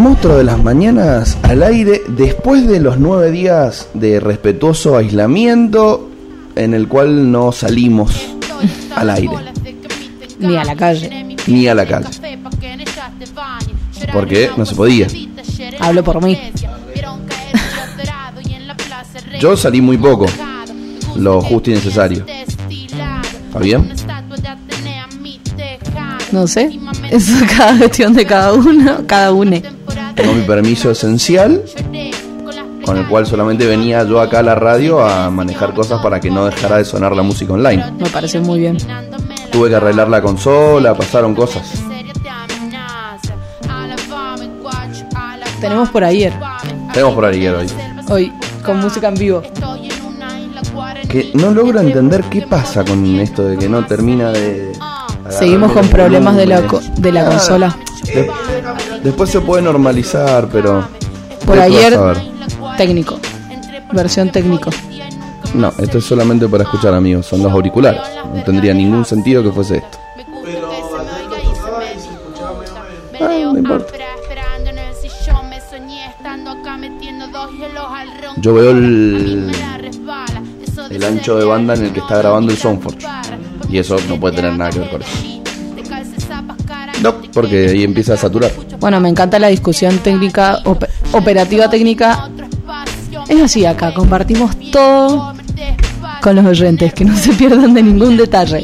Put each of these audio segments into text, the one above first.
monstruo de las mañanas al aire después de los nueve días de respetuoso aislamiento en el cual no salimos al aire. Ni a la calle. Ni a la calle. Porque no se podía. Hablo por mí. Yo salí muy poco. Lo justo y necesario. ¿Está bien? No sé. Es cada cuestión de cada uno. Cada une. Tengo mi permiso esencial. Con el cual solamente venía yo acá a la radio a manejar cosas para que no dejara de sonar la música online. Me parece muy bien. Tuve que arreglar la consola, pasaron cosas. Tenemos por ayer. Tenemos por ayer hoy. Hoy, con música en vivo. Que no logro entender qué pasa con esto de que no termina de. Seguimos con problemas de la, de la consola. de- después se puede normalizar, pero. Por ayer, técnico. Versión técnico. No, esto es solamente para escuchar, amigos. Son los auriculares. No tendría ningún sentido que fuese esto. Ah, no importa. Yo veo el, el ancho de banda en el que está grabando el Soundforge. Y eso no puede tener nada que ver con eso. No, porque ahí empieza a saturar. Bueno, me encanta la discusión técnica, op- operativa técnica. Es así acá, compartimos todo con los oyentes, que no se pierdan de ningún detalle.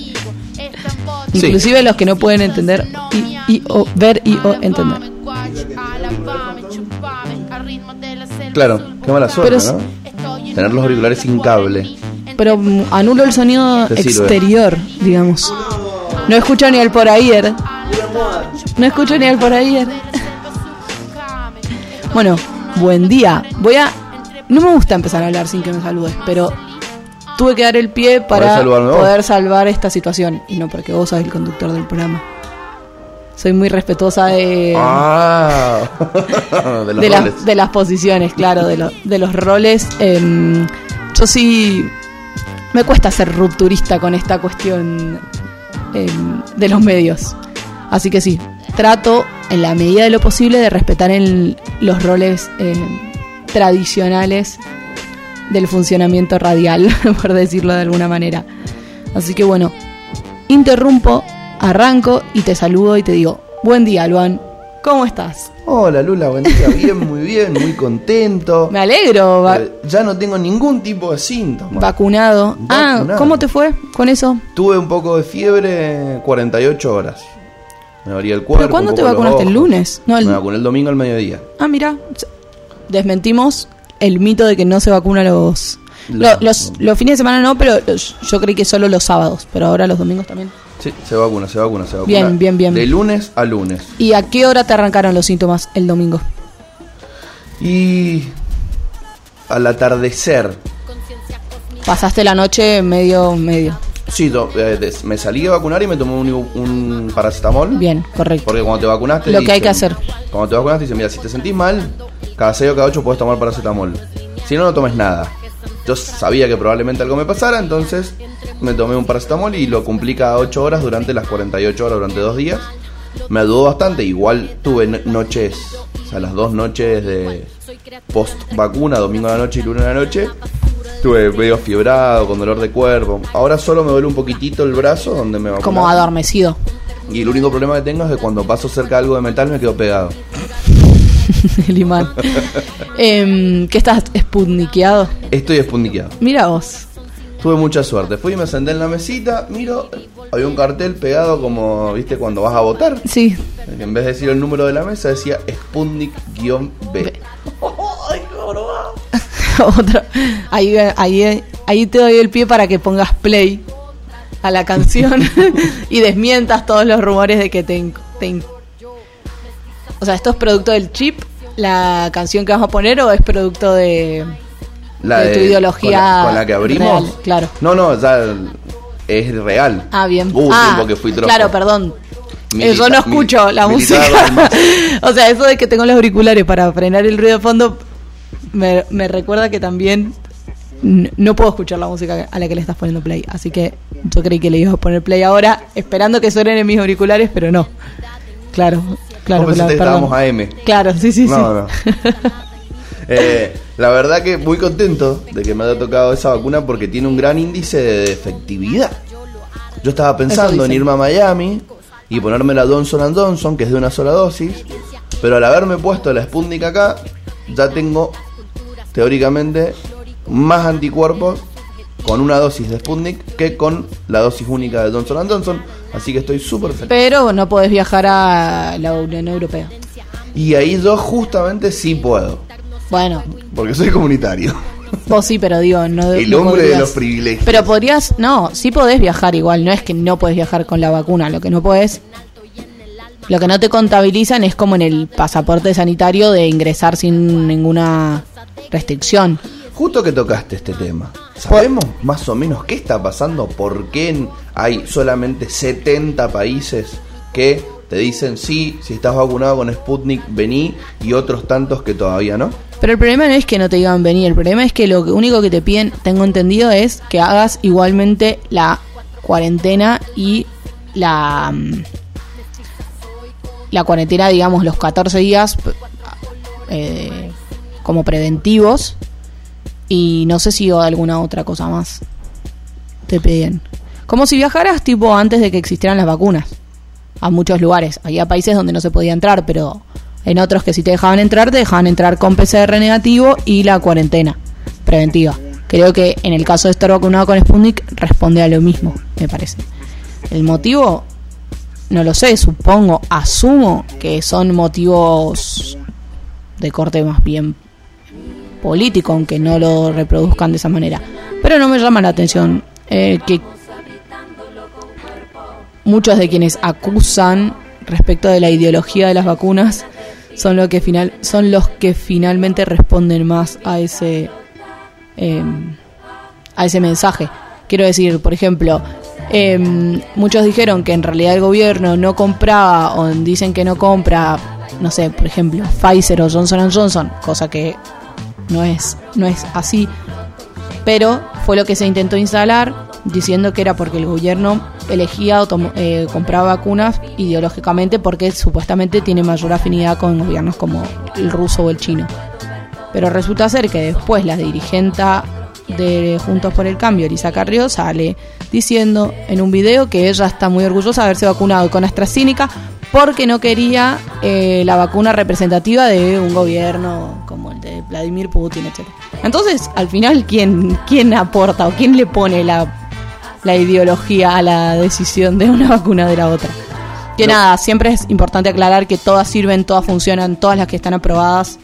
Sí. Inclusive los que no pueden entender y, y o ver y o entender. Claro, qué mala suerte, Pero ¿no? Tener los auriculares sin cable. Pero anulo el sonido exterior, digamos. No escucho ni el por ayer. No escucho ni el por ayer. Bueno, buen día. Voy a. No me gusta empezar a hablar sin que me saludes, pero tuve que dar el pie para poder salvar esta situación. Y no porque vos sos el conductor del programa. Soy muy respetuosa de, Ah, de los de, las- de las posiciones, claro, de, lo- de los roles. Em, yo sí me cuesta ser rupturista con esta cuestión em, de los medios. Así que sí, trato en la medida de lo posible de respetar el- los roles em, tradicionales del funcionamiento radial, por decirlo de alguna manera. Así que bueno, interrumpo, arranco y te saludo y te digo, buen día, Luan, ¿cómo estás? Hola Lula, buen día. Bien, muy bien, muy contento. Me alegro, va- Eh, ya no tengo ningún tipo de síntomas. vacunado. Ah. ¿cómo te fue con eso? Tuve un poco de fiebre 48 horas. Me dolía el cuerpo. ¿Pero cuándo te vacunaste? ¿El lunes? No, el- Me vacuné el domingo al mediodía. Ah, mira, desmentimos el mito de que no se vacuna los... No, los, no. los fines de semana no, pero los- yo creí que solo los sábados, pero ahora los domingos también. Sí, se vacuna, se vacuna, se vacuna. Bien, bien, bien. De lunes a lunes. ¿Y a qué hora te arrancaron los síntomas el domingo? Y al atardecer. Pasaste la noche medio, medio. Sí, eh, me salí a vacunar y me tomé un, un paracetamol. Bien, correcto. Porque cuando te vacunaste. Lo que hay que hacer. Cuando te vacunaste, dicen: Mira, si te sentís mal, cada 6 o cada 8 puedes tomar paracetamol. Si no, no tomes nada. Yo sabía que probablemente algo me pasara, entonces me tomé un paracetamol y lo cumplí cada 8 horas durante las 48 horas, durante dos días. Me ayudó bastante. Igual tuve no- noches, o sea, las dos noches de post vacuna, domingo a la noche y lunes a la noche. Estuve medio fiebrado, con dolor de cuerpo. Ahora solo me duele un poquitito el brazo donde me vacunaron. Como adormecido. Y el único problema que tengo es que cuando paso cerca de algo de metal me quedo pegado. el imán. Em, ¿Qué estás esputniqueado? Estoy espundiciado. Mira vos. Tuve mucha suerte. Fui y me senté en la mesita, miro, había un cartel pegado como, viste, cuando vas a votar. Sí. En vez de decir el número de la mesa, decía Sputnik-B. Otro. Ahí, ahí, ahí te doy el pie para que pongas play a la canción y desmientas todos los rumores de que te, te O sea, ¿esto es producto del chip, la canción que vamos a poner, o es producto de, La de tu ideología Con la, con la que abrimos. real? Claro. No, no, ya es real. Ah, bien. Hubo un ah, tiempo que fui. Claro, perdón. Milita- Eh, yo no escucho mil- la música. o sea, eso de que tengo los auriculares para frenar el ruido de fondo me, me recuerda que también no puedo escuchar la música a la que le estás poniendo play. Así que yo creí que le ibas a poner play ahora, esperando que suenen en mis auriculares, pero no. Claro. Claro. Claro, sí, sí, No, sí. no. Eh, la verdad que muy contento de que me haya tocado esa vacuna porque tiene un gran índice de efectividad. Yo estaba pensando en irme a Miami y ponerme la Johnson Johnson, que es de una sola dosis, pero al haberme puesto la Sputnik acá, ya tengo teóricamente más anticuerpos con una dosis de Sputnik que con la dosis única de Johnson Johnson, así que estoy súper feliz. Pero no podés viajar a la Unión Europea. Y ahí yo justamente sí puedo, Bueno, porque soy comunitario. vos sí, pero digo, no El no hombre de los privilegios. Pero podrías, no, sí podés viajar igual, no es que no podés viajar con la vacuna, lo que no podés, lo que no te contabilizan es como en el pasaporte sanitario de ingresar sin ninguna restricción. Justo que tocaste este tema, ¿sabemos más o menos qué está pasando? ¿Por qué hay solamente 70 países que te dicen sí, si estás vacunado con Sputnik, vení, y otros tantos que todavía no? Pero el problema no es que no te digan venir, el problema es que lo único que te piden, tengo entendido, es que hagas igualmente la cuarentena y la mm, la cuarentena, digamos, los 14 días eh, como preventivos y no sé si alguna otra cosa más te pedían. Como si viajaras tipo antes de que existieran las vacunas a muchos lugares. Había países donde no se podía entrar, pero en otros que si te dejaban entrar, te dejaban entrar con PCR negativo y la cuarentena preventiva. Creo que en el caso de estar vacunado con Sputnik responde a lo mismo, me parece. El motivo, no lo sé, supongo, asumo que son motivos de corte más bien político, aunque no lo reproduzcan de esa manera. Pero no me llama la atención eh, que muchos de quienes acusan respecto de la ideología de las vacunas son lo que final son los que finalmente responden más a ese eh, a ese mensaje. Quiero decir por ejemplo eh, muchos dijeron que en realidad el gobierno no compraba o dicen que no compra no sé por ejemplo Pfizer o Johnson Johnson cosa que no es no es así pero fue lo que se intentó instalar diciendo que era porque el gobierno elegía o eh, compraba vacunas ideológicamente porque supuestamente tiene mayor afinidad con gobiernos como el ruso o el chino. Pero resulta ser que después la dirigente de Juntos por el Cambio, Elisa Carrió, sale diciendo en un video que ella está muy orgullosa de haberse vacunado con AstraZeneca porque no quería eh, la vacuna representativa de un gobierno como el de Vladimir Putin, etc. Entonces, al final, ¿quién, quién aporta o quién le pone la, la ideología a la decisión de una vacuna de la otra? Que No. nada, siempre es importante aclarar que todas sirven, todas funcionan, todas las que están aprobadas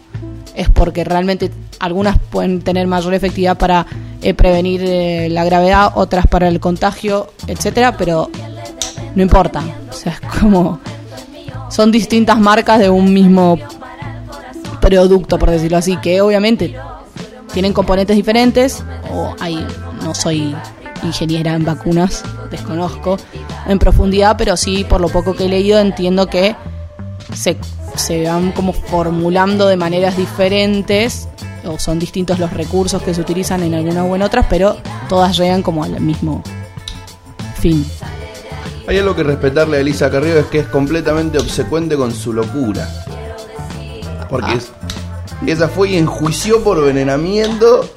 es porque realmente algunas pueden tener mayor efectividad para eh, prevenir eh, la gravedad, otras para el contagio, etcétera, pero no importa. O sea, es como son distintas marcas de un mismo producto, por decirlo así, que obviamente tienen componentes diferentes o hay no soy ingeniera en vacunas, desconozco en profundidad, pero sí por lo poco que he leído entiendo que se, se van como formulando de maneras diferentes o son distintos los recursos que se utilizan en algunas o en otras, pero todas llegan como al mismo fin. Hay algo que respetarle a Elisa Carrillo es que es completamente obsecuente con su locura. Porque Ah. es- ella fue y enjuició por envenenamiento.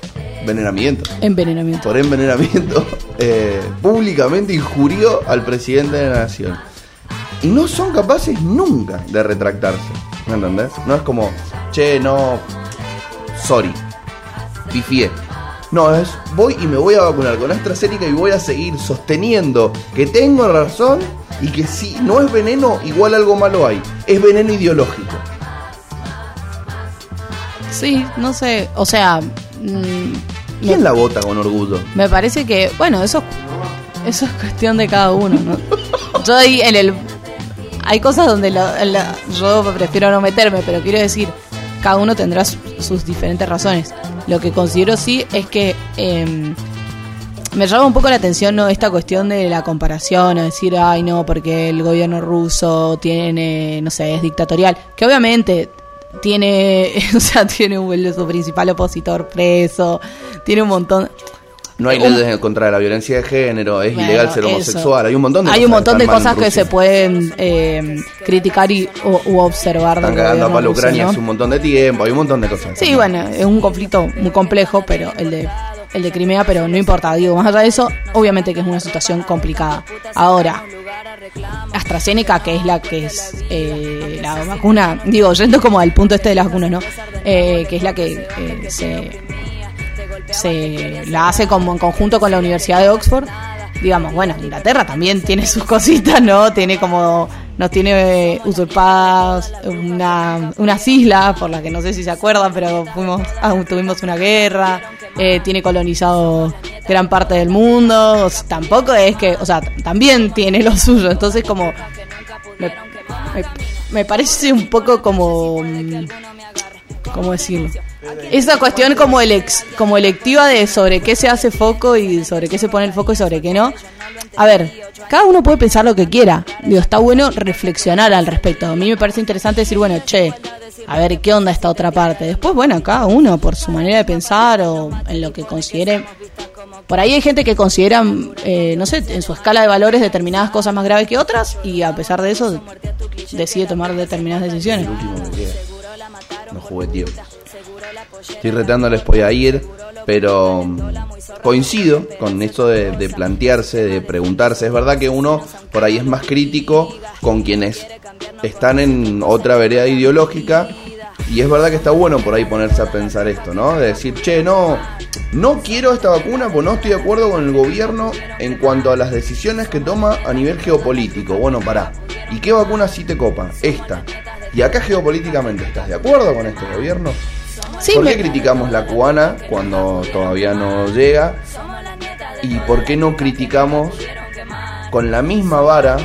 Envenenamiento. Envenenamiento. Por envenenamiento. eh, públicamente injurió al presidente de la nación. Y no son capaces nunca de retractarse. ¿Me entendés? No es como, che, no. Sorry. Pifié. No, es voy y me voy a vacunar con AstraZeneca y voy a seguir sosteniendo que tengo razón y que si no es veneno, igual algo malo hay. Es veneno ideológico. Sí, no sé, o sea, mm, ¿Quién la vota con orgullo? me parece que, bueno, eso, eso es cuestión de cada uno, ¿no? Yo ahí en el... Hay cosas donde la- la- yo prefiero no meterme, pero quiero decir, cada uno tendrá su- sus diferentes razones. Lo que considero sí es que em, me llama un poco la atención ¿no? esta cuestión de la comparación, o decir, ay no, porque el gobierno ruso tiene, no sé, es dictatorial, que obviamente tiene, o sea, tiene un, su principal opositor preso, tiene un montón... No hay leyes contra la violencia de género, es Bueno, ilegal ser eso. homosexual, hay un montón de Hay cosas un montón de cosas en que se pueden eh, criticar y, o, u observar. Están cagando a palo Ucrania ¿no? hace un montón de tiempo, hay un montón de cosas. Sí, bueno, es un conflicto muy complejo, pero el de el de Crimea, pero no importa, digo, más allá de eso, obviamente que es una situación complicada. Ahora, AstraZeneca, que es la que es eh, la vacuna, digo, yendo como al punto este de las vacunas, ¿no? Eh, que es la que eh, se, se la hace como en conjunto con la Universidad de Oxford. Digamos, bueno, Inglaterra también tiene sus cositas, ¿no? Tiene como, nos tiene usurpadas una, unas islas, por las que no sé si se acuerdan, pero fuimos, ah, tuvimos una guerra, eh, tiene colonizado gran parte del mundo, tampoco es que, o sea, también tiene lo suyo, entonces como, me parece un poco como, mm, ¿cómo decirlo? Esa cuestión como, elex, como electiva de sobre qué se hace foco y sobre qué se pone el foco y sobre qué no. A ver, cada uno puede pensar lo que quiera. Digo, está bueno reflexionar al respecto. A mí me parece interesante decir, bueno, che, a ver qué onda esta otra parte. Después, bueno, cada uno por su manera de pensar o en lo que considere. Por ahí hay gente que considera, eh, no sé, en su escala de valores determinadas cosas más graves que otras y a pesar de eso decide tomar determinadas decisiones. No jugué tío. Estoy retándoles voy a ir, pero mm, coincido con esto de, de plantearse, de preguntarse. Es verdad que uno por ahí es más crítico con quienes están en otra vereda ideológica. Y es verdad que está bueno por ahí ponerse a pensar esto, ¿no? De decir, che, no, no quiero esta vacuna porque no estoy de acuerdo con el gobierno en cuanto a las decisiones que toma a nivel geopolítico. Bueno, pará. ¿Y qué vacuna sí te copa? Esta. Y acá geopolíticamente, ¿estás de acuerdo con este gobierno? Sí, ¿Por me- qué criticamos la cubana cuando todavía no llega? ¿Y por qué no criticamos con la misma vara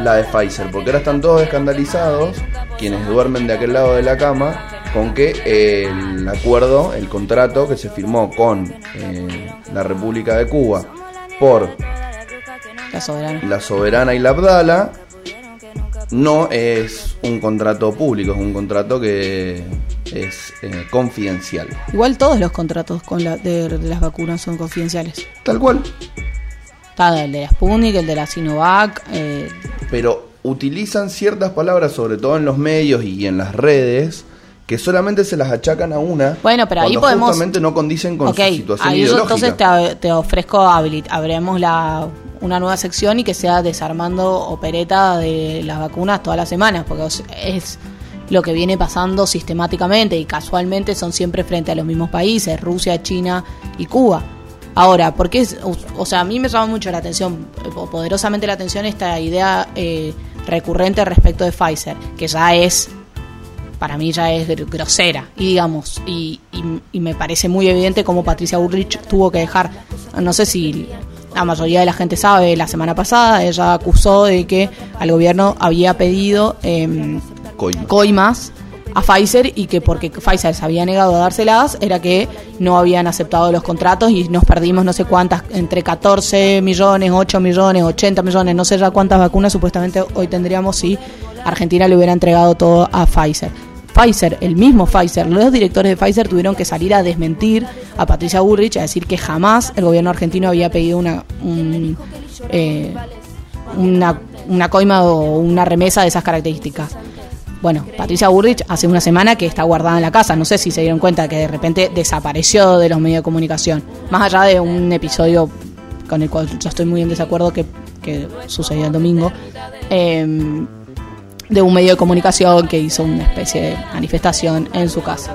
la de Pfizer? Porque ahora están todos escandalizados, quienes duermen de aquel lado de la cama, con que el acuerdo, el contrato que se firmó con eh, la República de Cuba por La soberana. la Soberana y la Abdala no es un contrato público, es un contrato que es eh, confidencial. Igual todos los contratos con la, de, de las vacunas son confidenciales. Tal cual. Está el de la Sputnik, el de la Sinovac. eh, Pero utilizan ciertas palabras, sobre todo en los medios y en las redes, que solamente se las achacan a una. Bueno, pero ahí podemos- justamente no condicen con ok, su situación ahí yo entonces te, te ofrezco habilit abremos la, una nueva sección y que sea desarmando opereta de las vacunas todas las semanas, porque es lo que viene pasando sistemáticamente y casualmente son siempre frente a los mismos países, Rusia, China y Cuba. Ahora, porque es, o, sea, a mí me llama mucho la atención, eh, po- poderosamente la atención esta idea eh, recurrente respecto de Pfizer, que ya es para mí ya es gr- grosera y digamos y, me parece muy evidente cómo Patricia Bullrich tuvo que dejar no sé si la mayoría de la gente sabe la semana pasada ella acusó de que al gobierno había pedido Coima. coimas a Pfizer y que porque Pfizer se había negado a dárselas era que no habían aceptado los contratos y nos perdimos no sé cuántas, entre 14 millones, 8 millones, 80 millones, no sé ya cuántas vacunas supuestamente hoy tendríamos si Argentina le hubiera entregado todo a Pfizer. Pfizer, el mismo Pfizer, los directores de Pfizer tuvieron que salir a desmentir a Patricia Bullrich, a decir que jamás el gobierno argentino había pedido una, un, eh, una, una coima o una remesa de esas características. Bueno, Patricia Burrich hace una semana que está guardada en la casa. No sé si se dieron cuenta que de repente desapareció de los medios de comunicación. Más allá de un episodio con el cual yo estoy muy en desacuerdo que, sucedió el domingo. eh, de un medio de comunicación que hizo una especie de manifestación en su casa.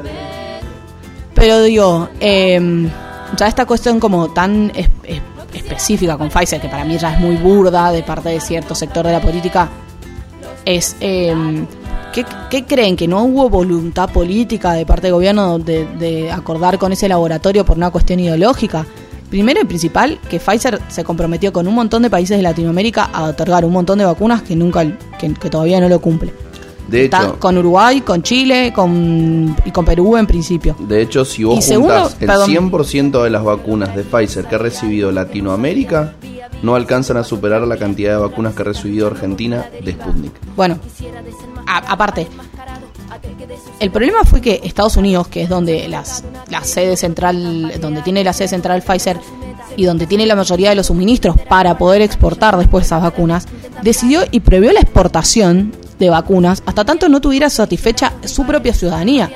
Pero digo, eh, ya esta cuestión como tan es- es- específica con Pfizer, que para mí ya es muy burda de parte de cierto sector de la política, es eh, ¿qué, creen? ¿Que no hubo voluntad política de parte del gobierno de acordar con ese laboratorio por una cuestión ideológica? Primero y principal, que Pfizer se comprometió con un montón de países de Latinoamérica a otorgar un montón de vacunas que nunca, que, que todavía no lo cumple. De Está hecho, con Uruguay, con Chile con, y con Perú en principio. de hecho, si vos juntás el perdón. 100% de las vacunas de Pfizer que ha recibido Latinoamérica, no alcanzan a superar la cantidad de vacunas que ha recibido Argentina de Sputnik. Bueno, a- aparte, el problema fue que Estados Unidos, que es donde las, la sede central, donde tiene la sede central Pfizer, y donde tiene la mayoría de los suministros para poder exportar después esas vacunas, decidió y prohibió la exportación de vacunas hasta tanto no tuviera satisfecha su propia ciudadanía.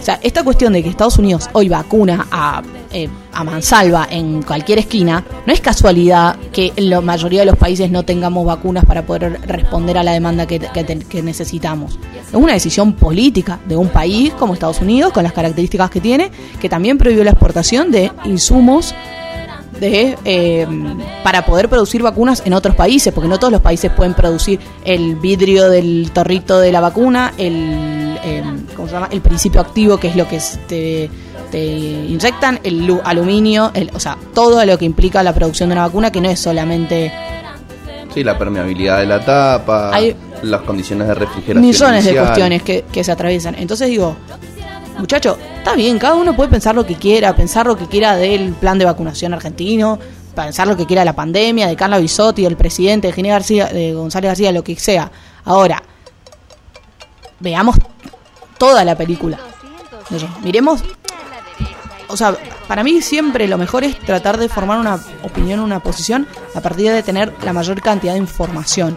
O sea, esta cuestión de que Estados Unidos hoy vacuna a, eh, a mansalva en cualquier esquina, no es casualidad que la mayoría de los países no tengamos vacunas para poder responder a la demanda que, que necesitamos. Es una decisión política de un país como Estados Unidos, con las características que tiene, que también prohibió la exportación de insumos de eh, para poder producir vacunas en otros países, porque no todos los países pueden producir el vidrio del torrito de la vacuna, el eh, ¿cómo se llama? el principio activo que es lo que te, te inyectan, el aluminio, el, o sea, todo lo que implica la producción de una vacuna que no es solamente Sí, la permeabilidad de la tapa, Hay las condiciones de refrigeración. millones de cuestiones que, que se atraviesan. Entonces digo, muchacho, está bien, cada uno puede pensar lo que quiera, pensar lo que quiera del plan de vacunación argentino, pensar lo que quiera de la pandemia, de Carla Bisotti, del presidente, de Ginés García, de González García, lo que sea. Ahora, veamos toda la película. Miremos o sea, para mí siempre lo mejor es tratar de formar una opinión, una posición a partir de tener la mayor cantidad de información.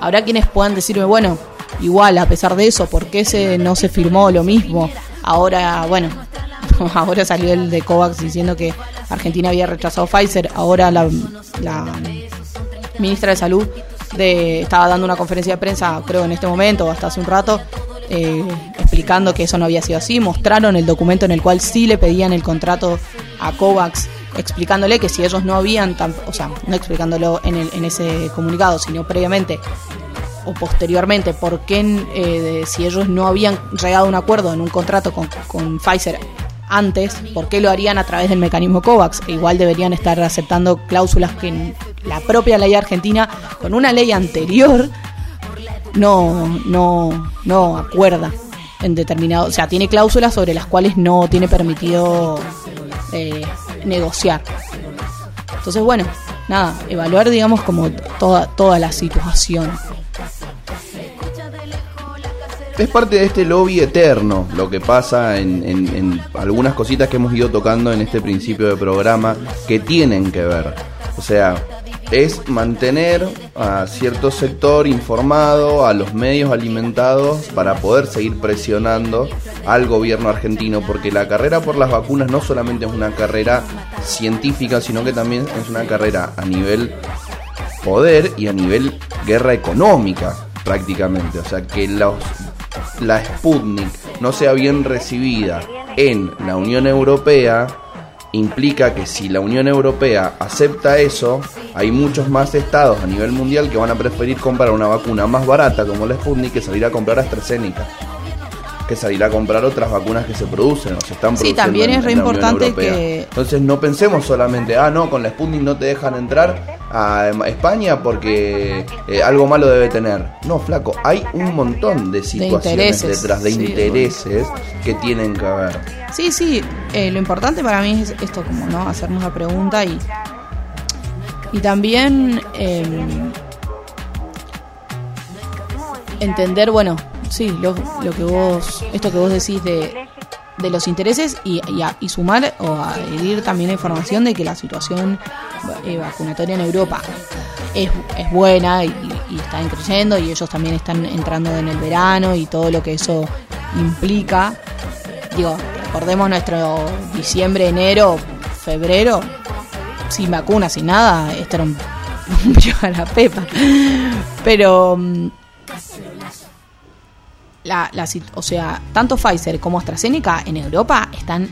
Habrá quienes puedan decirme, bueno, igual a pesar de eso, ¿por qué se, no se firmó lo mismo? Ahora, bueno, ahora salió el de COVAX diciendo que Argentina había rechazado Pfizer, ahora la, ministra de Salud de, estaba dando una conferencia de prensa, creo en este momento o hasta hace un rato, eh, explicando que eso no había sido así. Mostraron el documento en el cual sí le pedían el contrato a COVAX, explicándole que si ellos no habían, tam- o sea, no explicándolo en, el- en ese comunicado, sino previamente o posteriormente, por qué eh, si ellos no habían llegado a un acuerdo en un contrato con, con Pfizer antes, ¿por qué lo harían a través del mecanismo COVAX? E igual deberían estar aceptando cláusulas que en la propia ley argentina, con una ley anterior, no, no, no acuerda en determinado, o sea, tiene cláusulas sobre las cuales no tiene permitido eh, negociar. Entonces, bueno, nada, evaluar, digamos, como toda, toda la situación. Es parte de este lobby eterno lo que pasa en, en- en algunas cositas que hemos ido tocando en este principio de programa que tienen que ver. O sea, es mantener a cierto sector informado, a los medios alimentados para poder seguir presionando al gobierno argentino, porque la carrera por las vacunas no solamente es una carrera científica, sino que también es una carrera a nivel poder y a nivel guerra económica prácticamente. O sea, que los, la Sputnik no sea bien recibida en la Unión Europea implica que si la Unión Europea acepta eso, hay muchos más estados a nivel mundial que van a preferir comprar una vacuna más barata como la Sputnik que salir a comprar AstraZeneca. Que salir a comprar otras vacunas que se producen o se están Sí, produciendo también en- es re en la Unión importante que- Entonces no pensemos solamente, ah, no, con la Sputnik no te dejan entrar a España porque eh, algo malo debe tener. No, flaco, hay un montón de situaciones detrás de sí, intereses que tienen que ver. Sí, sí, eh, lo importante para mí es esto, como, ¿no? Hacernos la pregunta y. Y también. eh, entender, bueno, sí, lo, lo que vos. Esto que vos decís de, de los intereses y, y, a- y sumar o adherir también la información de que la situación eh, vacunatoria en Europa es, buena y, y está creciendo y ellos también están entrando en el verano y todo lo que eso implica. Digo, recordemos nuestro diciembre, enero, febrero, sin vacunas, sin nada, esto era a la pepa. Pero mm, la, la o sea, tanto Pfizer como AstraZeneca en Europa están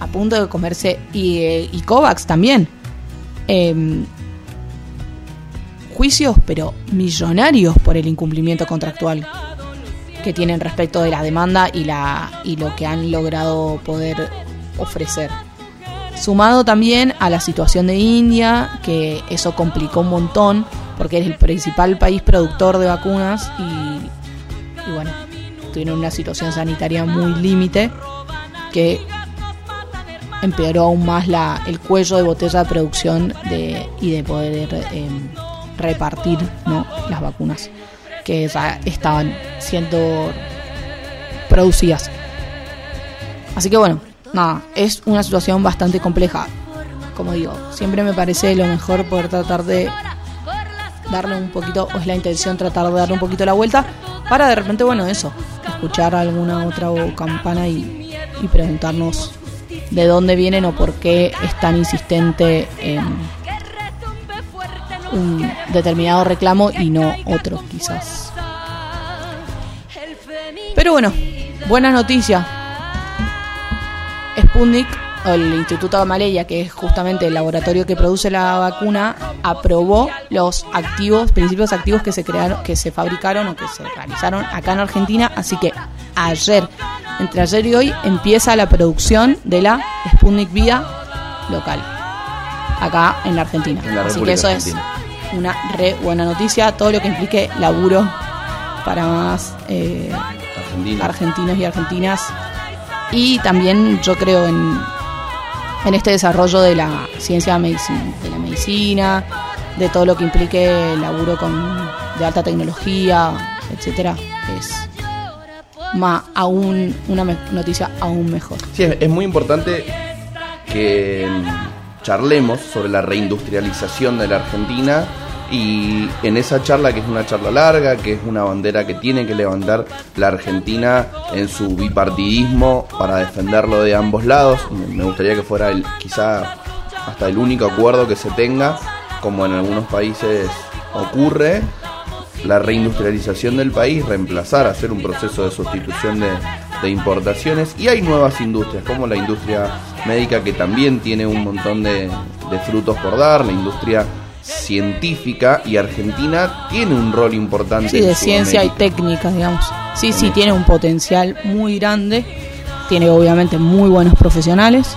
a punto de comerse y, eh, y COVAX también. Em, juicios, pero millonarios por el incumplimiento contractual que tienen respecto de la demanda y la y lo que han logrado poder ofrecer. Sumado también a la situación de India, que eso complicó un montón, porque es el principal país productor de vacunas y, y bueno, tuvieron una situación sanitaria muy límite que empeoró aún más la, el cuello de botella de producción y de poder eh, repartir ¿no? las vacunas que ya estaban siendo producidas. Así que bueno, nada, es una situación bastante compleja. como digo, siempre me parece lo mejor poder tratar de darle un poquito, o es la intención tratar de darle un poquito la vuelta, para de repente, bueno, eso, escuchar alguna otra campana y, y preguntarnos de dónde vienen o por qué es tan insistente en un determinado reclamo y no otro, quizás. Pero bueno, buena noticia. Sputnik, o el Instituto Gamaleya, que es justamente el laboratorio que produce la vacuna, aprobó los activos, principios activos que se crearon, que se fabricaron o que se realizaron acá en Argentina. Así que ayer, entre ayer y hoy, empieza la producción de la Sputnik Vida local, acá en la Argentina. Así que eso es una re buena noticia. Todo lo que implique laburo para más eh, argentinos y argentinas. Y también yo creo en, en este desarrollo de la ciencia de la medicina, de todo lo que implique laburo con, de alta tecnología, etcétera, es más aún una noticia aún mejor. Sí, es muy importante que charlemos sobre la reindustrialización de la Argentina y en esa charla, que es una charla larga, que es una bandera que tiene que levantar la Argentina en su bipartidismo para defenderlo de ambos lados, me gustaría que fuera el, quizá hasta el único acuerdo que se tenga, como en algunos países ocurre, la reindustrialización del país, reemplazar, hacer un proceso de sustitución de, importaciones y hay nuevas industrias como la industria médica que también tiene un montón de frutos por dar, la industria científica y Argentina tiene un rol importante. Sí, de ciencia y técnica, digamos. Sí, sí, tiene un potencial muy grande, tiene obviamente muy buenos profesionales,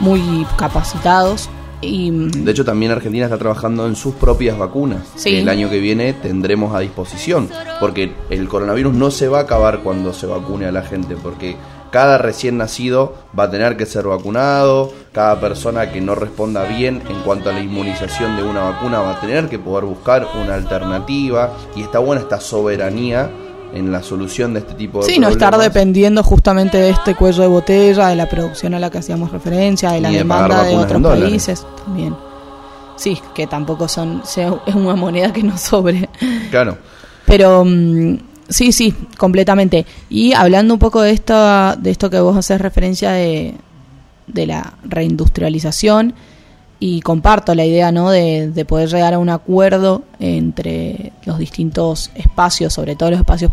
muy capacitados. Y, de hecho, también Argentina está trabajando en sus propias vacunas, que el año que viene tendremos a disposición, porque el coronavirus no se va a acabar cuando se vacune a la gente, porque cada recién nacido va a tener que ser vacunado, cada persona que no responda bien en cuanto a la inmunización de una vacuna va a tener que poder buscar una alternativa y está buena esta soberanía en la solución de este tipo de sí, no estar dependiendo justamente de este cuello de botella, de la producción a la que hacíamos referencia, de la demanda de otros países también. Sí, que tampoco son es una moneda que no sobre. Claro. Pero mm, Sí, sí, completamente. Y hablando un poco de esto, de esto que vos haces referencia de, la reindustrialización, y comparto la idea ¿no? de, de, poder llegar a un acuerdo entre los distintos espacios, sobre todo los espacios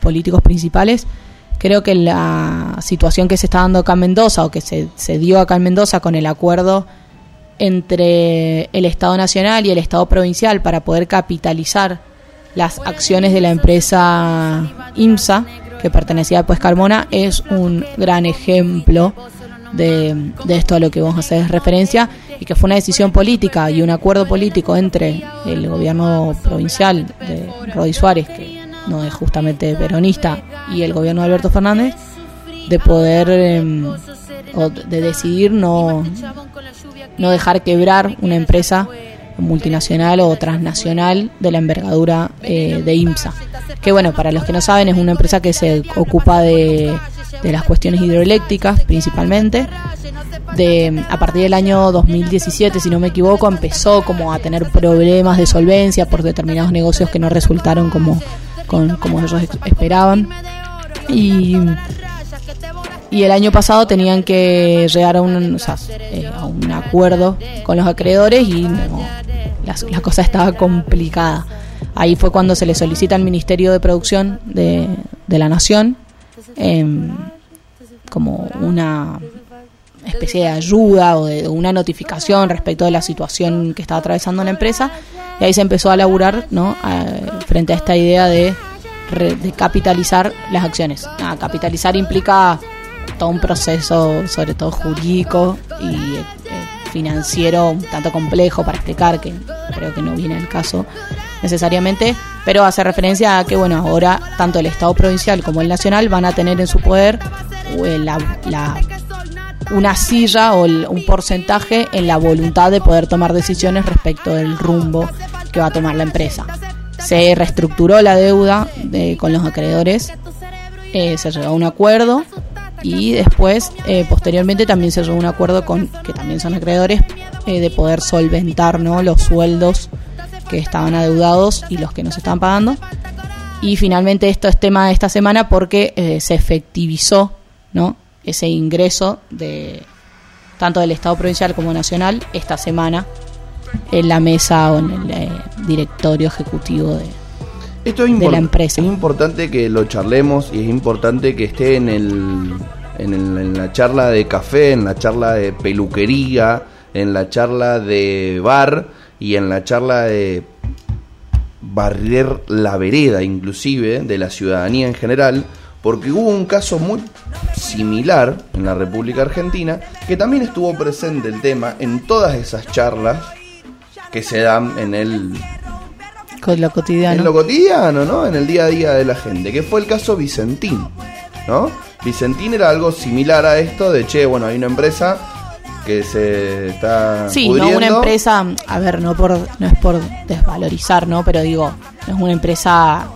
políticos principales. Creo que la situación que se está dando acá en Mendoza, o que se, se dio acá en Mendoza con el acuerdo entre el Estado Nacional y el Estado Provincial para poder capitalizar las acciones de la empresa IMSA, que pertenecía a Pues Carmona, es un gran ejemplo de, esto a lo que vamos a hacer referencia y que fue una decisión política y un acuerdo político entre el gobierno provincial de Rodi Suárez, que no es justamente peronista, y el gobierno de Alberto Fernández, de poder em, o de decidir no, no dejar quebrar una empresa multinacional o transnacional de la envergadura eh, de IMSA. Que bueno, para los que no saben, es una empresa que se ocupa de, de las cuestiones hidroeléctricas principalmente. De, a partir del año 2017, si no me equivoco, empezó como a tener problemas de solvencia por determinados negocios que no resultaron como, como ellos esperaban. Y y el año pasado tenían que llegar a un, eh, a un acuerdo con los acreedores y la, cosa estaba complicada. Ahí fue cuando se le solicita al Ministerio de Producción de, de la Nación em, como una especie de ayuda o de una notificación respecto de la situación que estaba atravesando la empresa y ahí se empezó a laburar ¿no? frente a esta idea de, de capitalizar las acciones. capitalizar implica todo un proceso, sobre todo jurídico y eh, financiero, un tanto complejo para explicar, que creo que no viene al caso necesariamente, pero hace referencia a que, bueno, ahora tanto el Estado provincial como el nacional van a tener en su poder eh, la, una silla o un porcentaje en la voluntad de poder tomar decisiones respecto del rumbo que va a tomar la empresa. Se reestructuró la deuda de, con los acreedores, eh, se llegó a un acuerdo y después, eh, posteriormente, también se llegó a un acuerdo con, que también son acreedores, eh, de poder solventar ¿no? los sueldos que estaban adeudados y los que no se estaban pagando. Y finalmente esto es tema de esta semana porque eh, se efectivizó ¿no? ese ingreso de tanto del Estado provincial como nacional esta semana en la mesa o en el directorio ejecutivo de, Esto es de la impor- empresa. Es importante que lo charlemos y es importante que esté en, el, en, el- en la charla de café, en la charla de peluquería, en la charla de bar y en la charla de barrer la vereda inclusive de la ciudadanía en general, porque hubo un caso muy similar en la República Argentina que también estuvo presente el tema en todas esas charlas que se dan en el con lo cotidiano. en lo cotidiano, ¿no? En el día a día de la gente, que fue el caso Vicentín, ¿no? Vicentín era algo similar a esto de, che, bueno, hay una empresa que se está Sí, no pudriendo. una empresa, a ver, no por no es por desvalorizar, ¿no? Pero digo, no es una empresa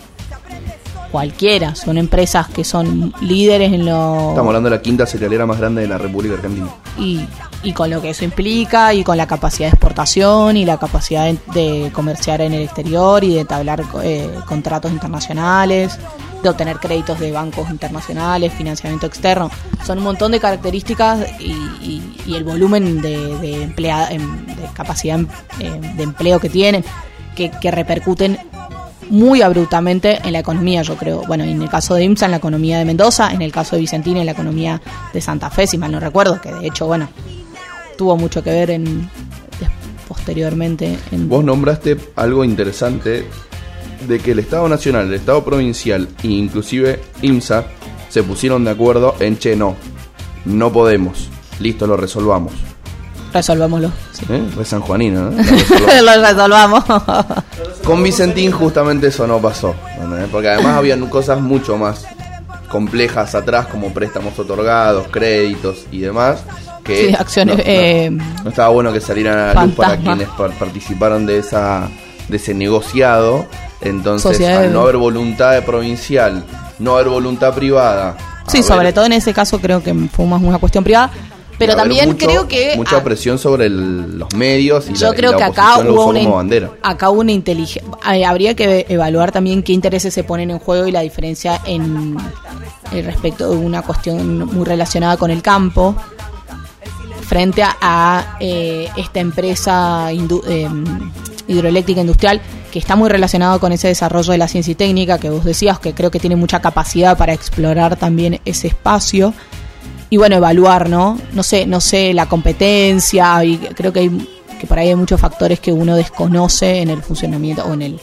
cualquiera, son empresas que son líderes en lo Estamos hablando de la quinta cerealera más grande de la República Argentina. y, y con lo que eso implica y con la capacidad de exportación y la capacidad de, comerciar en el exterior y de entablar eh, contratos internacionales, de obtener créditos de bancos internacionales, financiamiento externo. Son un montón de características y, y- el volumen de, de, emplea- em, de capacidad em- de empleo que tienen que, que repercuten muy abruptamente en la economía, yo creo. Bueno, en el caso de IMSA, en la economía de Mendoza, en el caso de Vicentín, en la economía de Santa Fe, si mal no recuerdo, que de hecho, bueno, tuvo mucho que ver en posteriormente en Vos nombraste algo interesante de que el Estado Nacional, el Estado Provincial e inclusive IMSA se pusieron de acuerdo en, che, no, no podemos. Listo, lo resolvamos. resolvámoslo. sí. ¿Eh? Re sanjuanino, ¿no? Lo resolvamos. Con Vicentín justamente eso no pasó, porque además habían cosas mucho más complejas atrás como préstamos otorgados, créditos y demás. Que Sí, acciones, no, no- eh, no estaba bueno que salieran a la luz para quienes par- participaron de esa de ese negociado. Entonces, Sociedad al no haber voluntad de provincial, no haber voluntad privada. Sí, haber- sobre todo en ese caso creo que fue más una cuestión privada. Pero también mucho- creo que mucha ah, presión sobre el- los medios y Yo la, y creo la que acá hubo una, como bandera. acá hubo una inteligencia. Habría que evaluar también qué intereses se ponen en juego y la diferencia en eh, respecto de una cuestión muy relacionada con el campo frente a, eh, esta empresa eh, hidroeléctrica industrial que está muy relacionado con ese desarrollo de la ciencia y técnica que vos decías que creo que tiene mucha capacidad para explorar también ese espacio y bueno evaluar no no sé no sé la competencia y creo que hay que por ahí hay muchos factores que uno desconoce en el funcionamiento o en el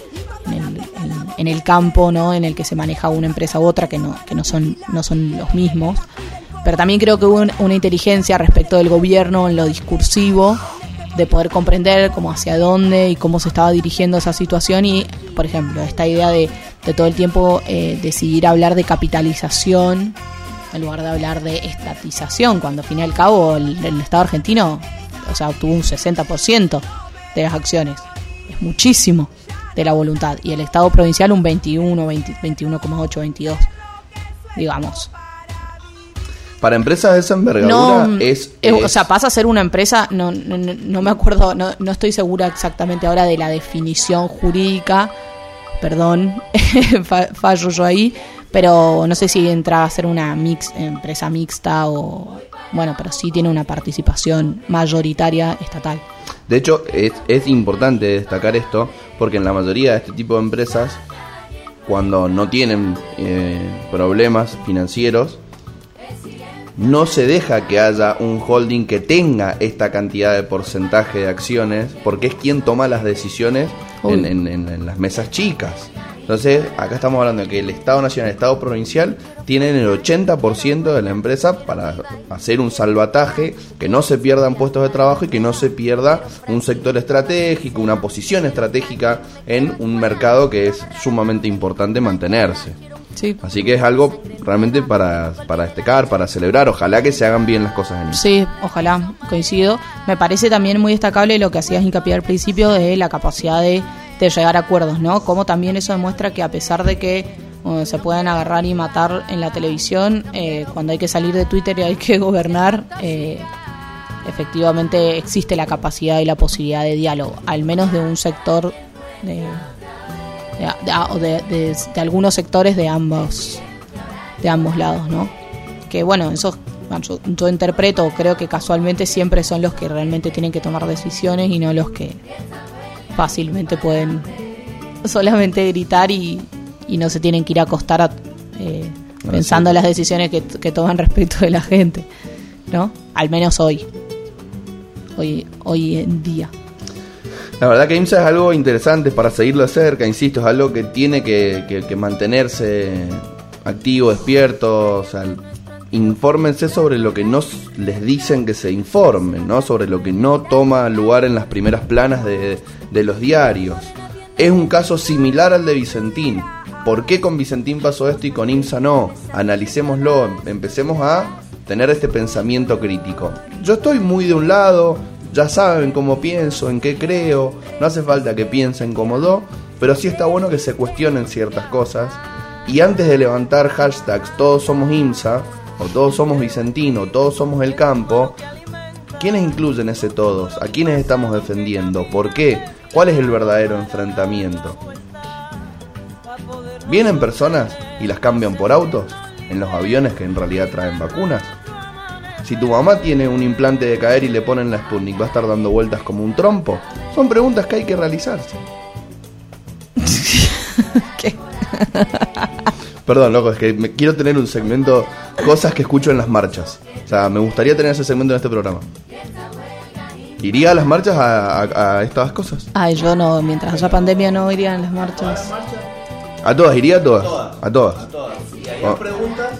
en el campo no en el que se maneja una empresa u otra que no que no son no son los mismos pero también creo que hubo un- una inteligencia respecto del gobierno en lo discursivo de poder comprender cómo hacia dónde y cómo se estaba dirigiendo esa situación y por ejemplo esta idea de, de todo el tiempo eh, decidir hablar de capitalización en lugar de hablar de estatización, cuando al fin y al cabo el, el Estado argentino o sea, obtuvo un 60% de las acciones. Es muchísimo de la voluntad. Y el Estado provincial un 21, 20 21,8, 22. Digamos. Para empresas de esa envergadura No, es, eh, o sea, pasa a ser una empresa, no, no, no- me acuerdo, no, no estoy segura exactamente ahora de la definición jurídica, perdón, fa- fallo yo ahí, pero no sé si entra a ser una mix, empresa mixta o, bueno, pero sí tiene una participación mayoritaria estatal. De hecho, es, es importante destacar esto porque en la mayoría de este tipo de empresas, cuando no tienen eh, problemas financieros, no se deja que haya un holding que tenga esta cantidad de porcentaje de acciones porque es quien toma las decisiones Uy. en, en- en- en las mesas chicas. Entonces, acá estamos hablando de que el Estado Nacional y el Estado Provincial tienen el 80% de la empresa para hacer un salvataje, que no se pierdan puestos de trabajo y que no se pierda un sector estratégico, una posición estratégica en un mercado que es sumamente importante mantenerse. Sí. Así que es algo realmente para, para destacar, para celebrar. Ojalá que se hagan bien las cosas en el Sí, ojalá, coincido. Me parece también muy destacable lo que hacías hincapié al principio de la capacidad de, de llegar a acuerdos, ¿no? Como también eso demuestra que a pesar de que se pueden agarrar y matar en la televisión, eh, cuando hay que salir de Twitter y hay que gobernar, eh, efectivamente existe la capacidad y la posibilidad de diálogo, al menos de un sector de, de, de, algunos sectores de ambos de ambos lados, ¿no? Que bueno, esos yo, yo interpreto, creo que casualmente siempre son los que realmente tienen que tomar decisiones y no los que fácilmente pueden solamente gritar y, y no se tienen que ir a acostar a- eh, pensando en las decisiones que, que toman respecto de la gente, ¿no? Al menos hoy, hoy, hoy en día. La verdad que IMSA es algo interesante para seguirlo de cerca, insisto, es algo que tiene que, mantenerse activo, despierto, o infórmense sobre lo que no les dicen que se informen, ¿no? Sobre lo que no toma lugar en las primeras planas de, de los diarios. Es un caso similar al de Vicentín. ¿Por qué con Vicentín pasó esto y con IMSA no? Analicémoslo, em- empecemos a tener este pensamiento crítico. Yo estoy muy de un lado, ya saben cómo pienso, en qué creo, no hace falta que piensen como yo, pero sí está bueno que se cuestionen ciertas cosas. Y antes de levantar hashtags todos somos IMSA, o todos somos Vicentino, todos somos el campo, ¿quiénes incluyen ese todos? ¿A quiénes estamos defendiendo? ¿Por qué? ¿Cuál es el verdadero enfrentamiento? ¿Vienen personas y las cambian por autos? ¿En los aviones que en realidad traen vacunas? Si tu mamá tiene un implante de caer y le ponen la Sputnik, ¿va a estar dando vueltas como un trompo? Son preguntas que hay que realizarse. ¿Qué? Perdón, loco, es que me, quiero tener un segmento cosas que escucho en las marchas. O sea, me gustaría tener ese segmento en este programa. ¿Iría a las marchas a, a- a estas cosas? Ay, yo no, mientras haya pandemia no iría en las marchas. A todas, iría a todas. A todas. Oh,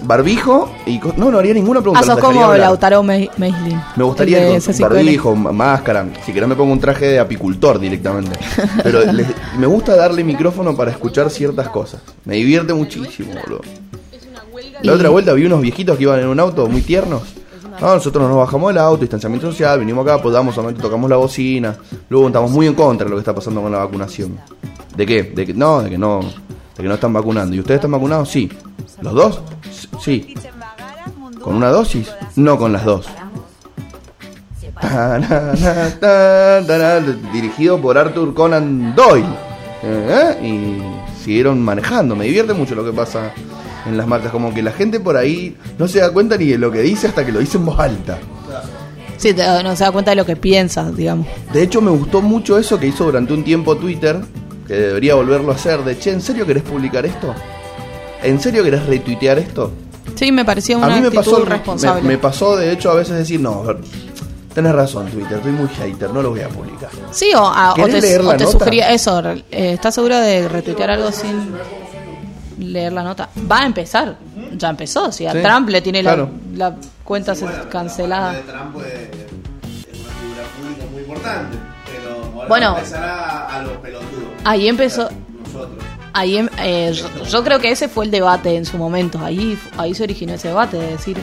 Barbijo y... No, no haría ninguna pregunta. Ah, sos como hablar. Lautaro Me- Meislin. Me gustaría el de ir con C5N. barbijo, máscara. Si querés me pongo un traje de apicultor directamente. Pero les- me gusta darle micrófono para escuchar ciertas cosas. Me divierte muchísimo, boludo. La otra vuelta vi unos viejitos que iban en un auto muy tiernos. No, nosotros nos bajamos del auto, distanciamiento social, vinimos acá, pues damos solamente tocamos la bocina. Luego estamos muy en contra de lo que está pasando con la vacunación. ¿De qué? De que no, de que no, de que no están vacunando. ¿Y ustedes están vacunados? Sí. ¿Los dos? Sí. ¿Con una dosis? No con las dos. Dirigido por Arthur Conan Doyle. Eh, Y siguieron manejando. Me divierte mucho lo que pasa en las marchas. Como que la gente por ahí no se da cuenta ni de lo que dice hasta que lo dice en voz alta. Sí, no se da cuenta de lo que piensas, digamos. De hecho, me gustó mucho eso que hizo durante un tiempo Twitter, que debería volverlo a hacer, de, che, ¿en serio querés publicar esto? ¿En serio querés retuitear esto? Sí, me parecía una a mí me actitud pasó, responsable. me, me pasó de hecho a veces decir, no, a ver, tenés razón Twitter, estoy muy hater, no lo voy a publicar. Sí, o, a- o ¿Querés te, leer o la te nota? sugería eso. eh, ¿Estás segura de retuitear algo sin leer la nota? Va a empezar. Ya empezó. Si a Sí, Trump le tiene la- claro. la, cuenta se- cancelada. de Trump es, es una figura pública muy importante, ahora Bueno. a empezar a, a los pelotudos. Ahí empezó. Nosotros. Ahí, em- eh, yo, yo creo que ese fue el debate en su momento. Ahí, ahí se originó ese debate de decir,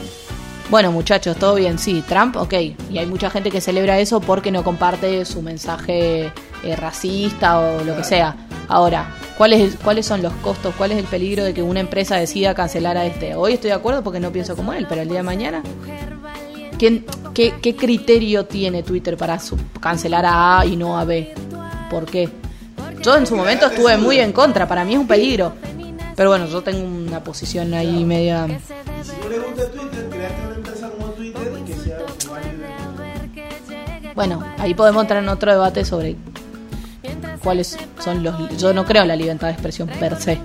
bueno muchachos, todo bien, sí, Trump, ok. Y hay mucha gente que celebra eso porque no comparte su mensaje eh, racista o lo que sea. Ahora, ¿cuál es el- ¿cuáles son los costos? ¿Cuál es el peligro de que una empresa decida cancelar a este? Hoy estoy de acuerdo porque no pienso como él, pero el día de mañana... ¿Quién, qué, qué criterio tiene Twitter para su- cancelar a A y no a B? ¿Por qué? Yo en su momento estuve muy en contra, para mí es un peligro. Pero bueno, yo tengo una posición ahí media... Si no le gusta Twitter, creaste una empresa como Twitter que sea. Bueno, ahí podemos entrar en otro debate sobre cuáles son los... Yo no creo en la libertad de expresión per se,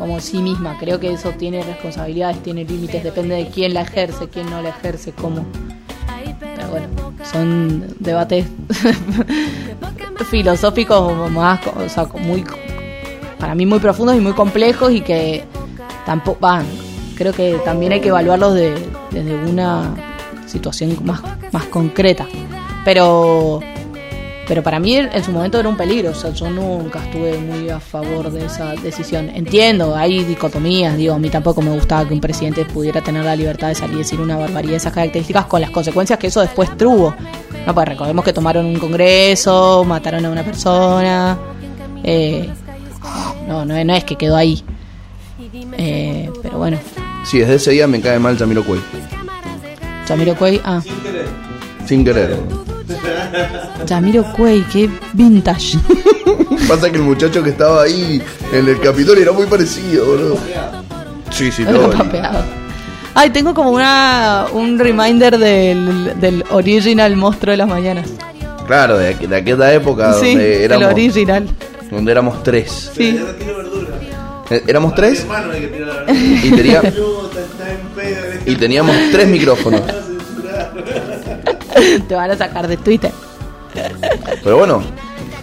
como sí misma. Creo que eso tiene responsabilidades, tiene límites, depende de quién la ejerce, quién no la ejerce, cómo. Pero bueno, son debates filosóficos más, o sea, muy, para mí muy profundos y muy complejos y que tampoco van. Creo que también hay que evaluarlos de- desde una situación más, más concreta. Pero pero para mí en su momento era un peligro, o sea, yo nunca estuve muy a favor de esa decisión. Entiendo, hay dicotomías, digo, a mí tampoco me gustaba que un presidente pudiera tener la libertad de salir y decir una barbaridad de esas características con las consecuencias que eso después tuvo. No, pues recordemos que tomaron un congreso, mataron a una persona, eh, no, no, no es que quedó ahí. Eh, pero bueno, Sí, desde ese día me cae mal Jamiroquai. Jamiroquai, ah, Sin querer. Sin querer. Jamiroquai, qué vintage. Pasa que el muchacho que estaba ahí en el Capitolio era muy parecido, boludo. Sí, sí, todo. Ay, tengo como una un reminder del, del original monstruo de las mañanas. Claro, de, aqu- de aquella época sí, donde el éramos, original. donde éramos tres. Sí. Eh, Éramos tres hermano es el que tira la verdura. y, tenía, Puta, está en pedo. y teníamos tres micrófonos. Te van a sacar de Twitter. Pero bueno,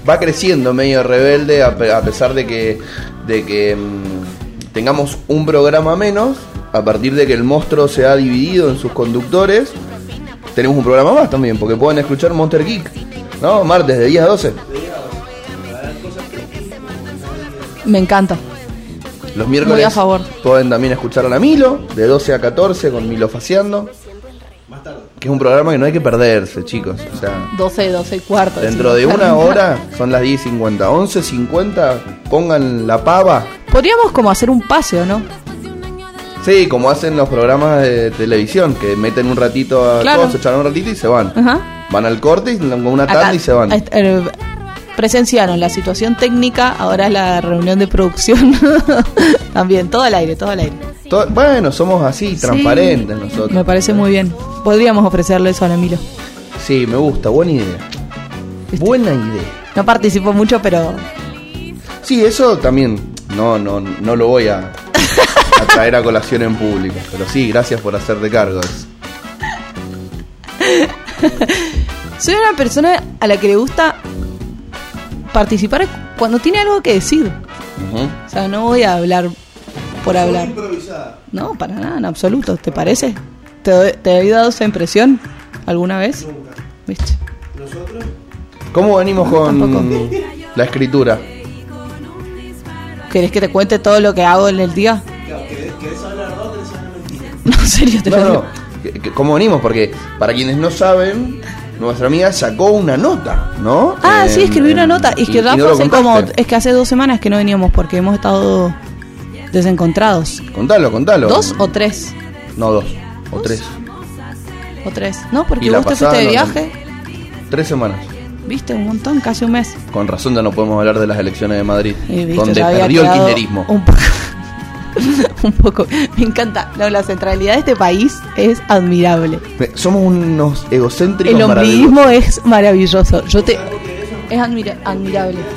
va creciendo medio rebelde a, pe- a pesar de que, de que mm, tengamos un programa menos. A partir de que el monstruo se ha dividido en sus conductores, tenemos un programa más también, porque pueden escuchar Monster Geek, ¿no? Martes de 10 a 12. Me encanta. Los miércoles Muy a favor. pueden también escuchar a la Milo, de 12 a 14 con Milo Faciando. Que es un programa que no hay que perderse, chicos. O sea, 12, 12 y cuarto. dentro de una hora son las 10.50, 11.50, pongan la pava. Podríamos como hacer un paseo, ¿no? Sí, como hacen los programas de televisión, que meten un ratito a Claro. todos, echan un ratito y se van. Ajá. Van al corte y con una tarde y se van. Presenciaron la situación técnica, ahora es la reunión de producción. También, todo al aire, todo al aire. Bueno, somos así, transparentes nosotros. Me parece muy bien. Podríamos ofrecerle eso a Emilio. Sí, me gusta, buena idea. ¿Viste? Buena idea. No participó mucho, pero Sí, eso también no, no, no lo voy a, a traer a colación en público. Pero sí, gracias por hacerte cargo de eso. soy una persona a la que le gusta participar cuando tiene algo que decir. O sea, no voy a hablar por hablar. improvisada. No, para nada, en absoluto. ¿Te parece? ¿Te, te he dado esa impresión alguna vez? Nunca. ¿Viste? Nosotros, ¿Cómo venimos con Tampoco. la escritura? ¿Querés que te cuente todo lo que hago en el día? claro, ¿querés, hablar o querés hablar mentira? No, en serio, te No, lo no, digo. que- ¿Cómo venimos? Porque para quienes no saben, nuestra amiga sacó una nota, ¿no? Ah, sí, escribí una nota. Y es que y ya no hace como. Es que hace dos semanas que no veníamos porque hemos estado desencontrados. Contalo, contalo. ¿Dos o tres? No, dos. O tres. ¿O tres? No, porque Y vos te fuiste de no- viaje. Tres semanas. Viste, un montón, casi un mes. Con razón ya no podemos hablar de las elecciones de Madrid. Y viste, donde perdió el kirchnerismo. Un poco. un poco. Me encanta. No, la centralidad de este país es admirable. Somos unos egocéntricos El ombliguismo es maravilloso. Yo te. Es admira- admirable.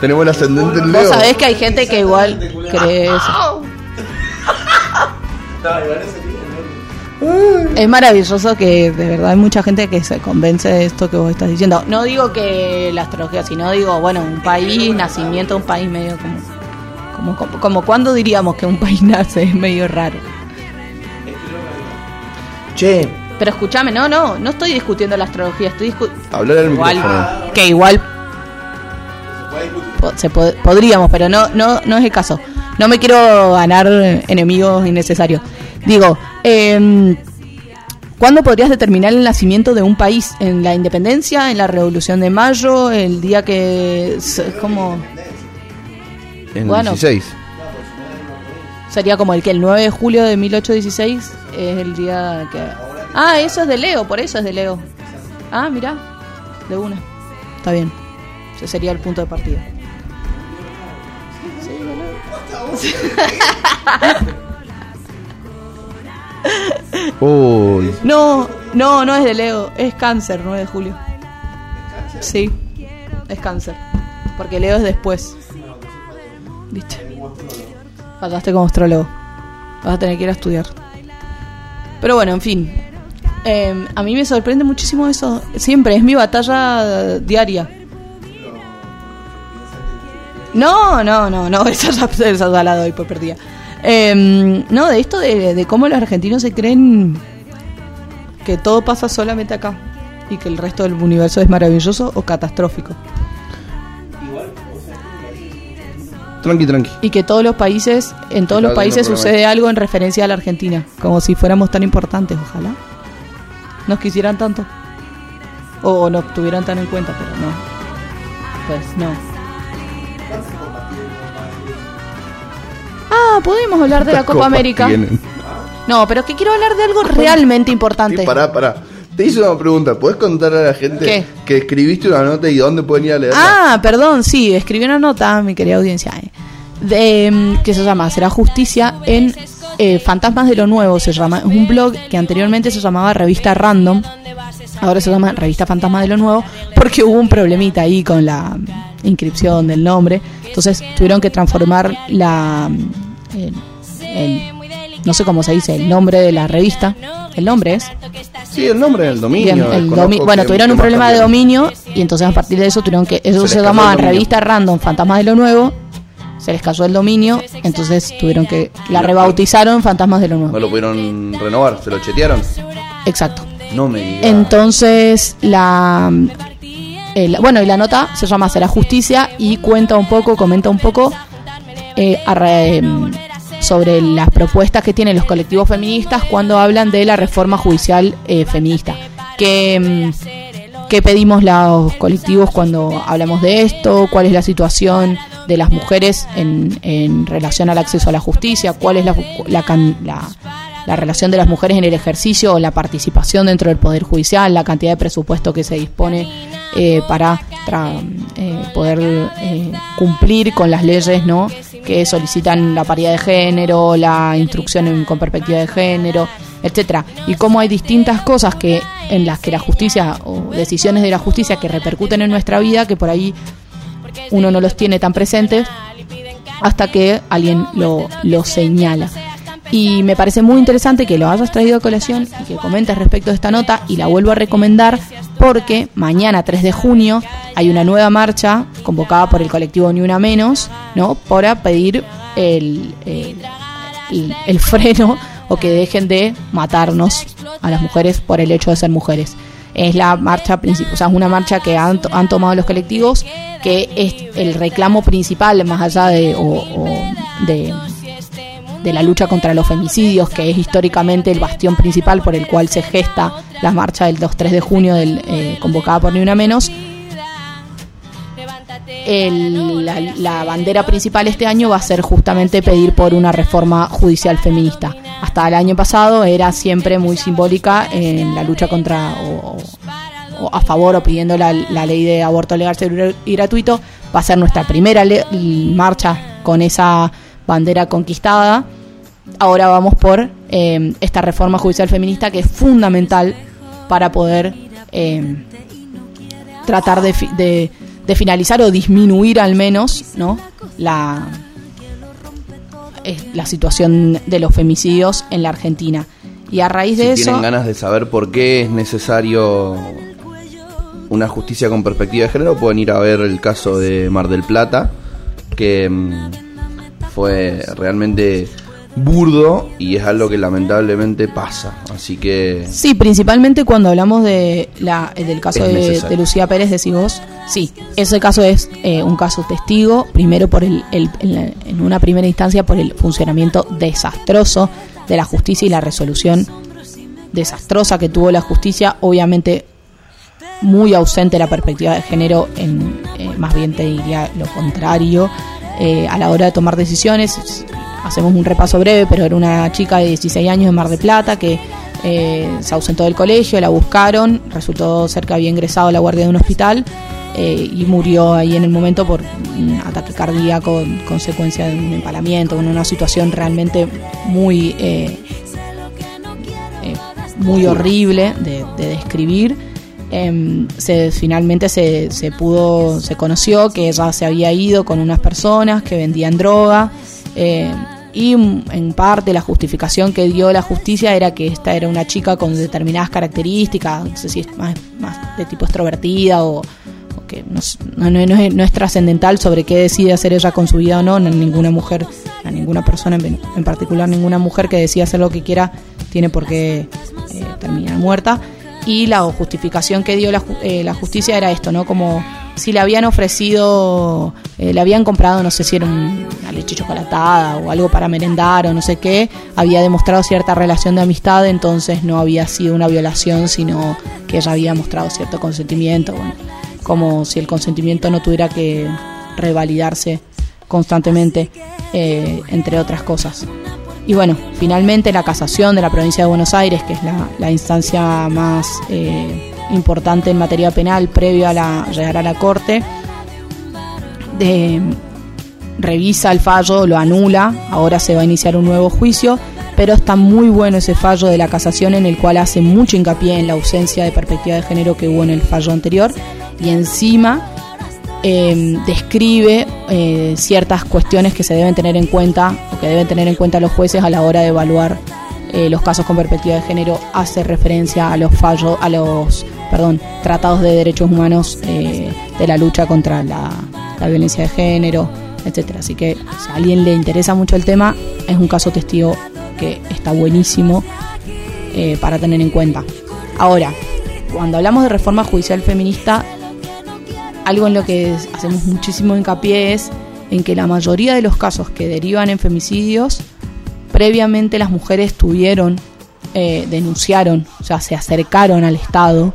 Tenemos el ascendente en Vos Leo. sabés que hay gente que igual cree eso. Es maravilloso que de verdad hay mucha gente que se convence de esto que vos estás diciendo. No digo que la astrología, sino digo, bueno, un país, nacimiento de un país medio como, como, como, como cuando diríamos que un país nace, es medio raro. Che, Pero escúchame, no, no, no estoy discutiendo la astrología, estoy discutiendo... Igual, que igual Se po- podríamos, pero no, no, no es el caso. No me quiero ganar enemigos innecesarios. Digo, eh, ¿cuándo podrías determinar el nacimiento de un país? ¿En la independencia? ¿En la revolución de mayo? ¿El día que es como En Bueno. 16. sería como el que el 9 de julio de 1816 es el día que Ah, eso es de Leo, por eso es de Leo. Ah, mira, de una. Está bien. Ese sería el punto de partida. Sí, de Leo. Uy. No, no, no es de Leo, es cáncer, 9 de julio. Sí, es cáncer. Porque Leo es después. ¿Viste? Faltaste como astrólogo. Vas a tener que ir a estudiar. Pero bueno, en fin. Eh, a mí me sorprende muchísimo eso. Siempre, es mi batalla diaria. No, no, no, no, esa esa ya la doy por perdida. Eh, no, de esto de, de cómo los argentinos se creen que todo pasa solamente acá y que el resto del universo es maravilloso o catastrófico. Tranqui, tranqui. Y que todos los países, en todos los países sucede algo en referencia a la Argentina, como si fuéramos tan importantes, ojalá. Nos quisieran tanto. O no tuvieron tan en cuenta, pero no. Pues no. Ah, podemos hablar de la ¿Cuántas Copa América. tienen? No, pero es que quiero hablar de algo realmente importante. Sí, pará, pará. Te hice una pregunta. ¿Puedes contar a la gente ¿Qué? que escribiste una nota y dónde pueden ir a leerla? Ah, perdón, sí, escribí una nota, mi querida audiencia, eh, de, mm, que se llama Será Justicia en eh, Fantasmas de lo Nuevo, se llama, es un blog que anteriormente se llamaba Revista Random, ahora se llama Revista Fantasmas de lo Nuevo, porque hubo un problemita ahí con la inscripción del nombre, entonces tuvieron que transformar la... el- el- no sé cómo se dice, el nombre de la revista, el nombre es... Sí, el nombre del dominio. Bien, el domi- bueno, tuvieron un problema de dominio y entonces a partir de eso tuvieron que, eso se, dominio. revista random Fantasmas de lo Nuevo, se les cayó el dominio, entonces tuvieron que, la rebautizaron Fantasmas de lo No Nuevo. lo pudieron renovar, se lo chetearon. Exacto. No me digas. Entonces, la, el- bueno, y la nota se llama Será Justicia y cuenta un poco, comenta un poco eh, ra- em, sobre las propuestas que tienen los colectivos feministas cuando hablan de la reforma judicial eh, feminista. Que, em, ¿Qué pedimos los colectivos cuando hablamos de esto? ¿Cuál es la situación de las mujeres en, en relación al acceso a la justicia? ¿Cuál es la, la la- la relación de las mujeres en el ejercicio o la participación dentro del Poder Judicial? La cantidad de presupuesto que se dispone eh, para eh, poder eh, cumplir con las leyes ¿no? que solicitan la paridad de género, la instrucción en- con perspectiva de género, etcétera y cómo hay distintas cosas que en las que la justicia o decisiones de la justicia que repercuten en nuestra vida que por ahí uno no los tiene tan presentes hasta que alguien lo, lo señala. Y me parece muy interesante que lo hayas traído a colación y que comentes respecto de esta nota y la vuelvo a recomendar porque mañana 3 de junio hay una nueva marcha convocada por el colectivo Ni Una Menos, ¿no? Para pedir el, el, freno o que dejen de matarnos a las mujeres por el hecho de ser mujeres. Es la marcha principal, o sea, es una marcha que han, han tomado los colectivos, que es el reclamo principal más allá de, o, o de, de la lucha contra los femicidios, que es históricamente el bastión principal por el cual se gesta la marcha del 2-3 de junio del, eh, convocada por Ni Una Menos. El- la, bandera principal este año va a ser justamente pedir por una reforma judicial feminista. Hasta el año pasado era siempre muy simbólica en la lucha contra o, a favor o pidiendo la, ley de aborto legal seguro y gratuito. Va a ser nuestra primera marcha con esa bandera conquistada. Ahora vamos por eh, esta reforma judicial feminista que es fundamental para poder eh, tratar de, fi- de, de finalizar o disminuir al menos no la eh, la situación de los femicidios en la Argentina. Y a raíz Si de eso tienen ganas de saber por qué es necesario una justicia con perspectiva de género, pueden ir a ver el caso de Mar del Plata, que mm, fue realmente burdo y es algo que lamentablemente pasa. Así que Sí, principalmente cuando hablamos de la, del caso de, Lucía Pérez, decís vos. Sí, ese caso es eh, un caso testigo, primero por el, el- en, la- en una primera instancia por el funcionamiento desastroso de la justicia y la resolución desastrosa que tuvo la justicia, obviamente muy ausente la perspectiva de género, en, eh, más bien te diría lo contrario, eh, a la hora de tomar decisiones. Hacemos un repaso breve, pero era una chica de 16 años de Mar de Plata que eh, se ausentó del colegio, la buscaron, resultó ser que había ingresado a la guardia de un hospital eh, y murió ahí en el momento por un ataque cardíaco, consecuencia de un empalamiento, en una situación realmente muy... eh, eh, muy horrible de, de describir. Em, se, finalmente se, se pudo, se conoció que ella se había ido con unas personas que vendían droga eh, y en parte la justificación que dio la justicia era que esta era una chica con determinadas características, no sé si es más, de tipo extrovertida o, que no, es, no es trascendental sobre qué decide hacer ella con su vida o no, ninguna mujer, a ninguna persona en, en particular, ninguna mujer que decida hacer lo que quiera tiene por qué eh, terminar muerta. Y la justificación que dio la, eh, la justicia era esto, ¿no? Como si le habían ofrecido, eh, le habían comprado, no sé si era un- una leche chocolatada o algo para merendar o no sé qué, había demostrado cierta relación de amistad, entonces no había sido una violación, sino que ella había mostrado cierto consentimiento, bueno, como si el consentimiento no tuviera que revalidarse constantemente, eh, entre otras cosas. Y bueno, finalmente la casación de la provincia de Buenos Aires, que es la, la instancia más eh, importante en materia penal previo a la, llegar a la corte, revisa el fallo, lo anula, ahora se va a iniciar un nuevo juicio, pero está muy bueno ese fallo de la casación en el cual hace mucho hincapié en la ausencia de perspectiva de género que hubo en el fallo anterior y encima eh, describe eh, ciertas cuestiones que se deben tener en cuenta o que deben tener en cuenta los jueces a la hora de evaluar eh, los casos con perspectiva de género. Hace referencia a los fallos a los perdón tratados de derechos humanos eh, de la lucha contra la, la violencia de género etcétera. Así que si a alguien le interesa mucho el tema es un caso testigo que está buenísimo eh, para tener en cuenta. Ahora cuando hablamos de reforma judicial feminista algo en lo que hacemos muchísimo hincapié es en que la mayoría de los casos que derivan en femicidios, previamente las mujeres tuvieron, eh, denunciaron, o sea, se acercaron al Estado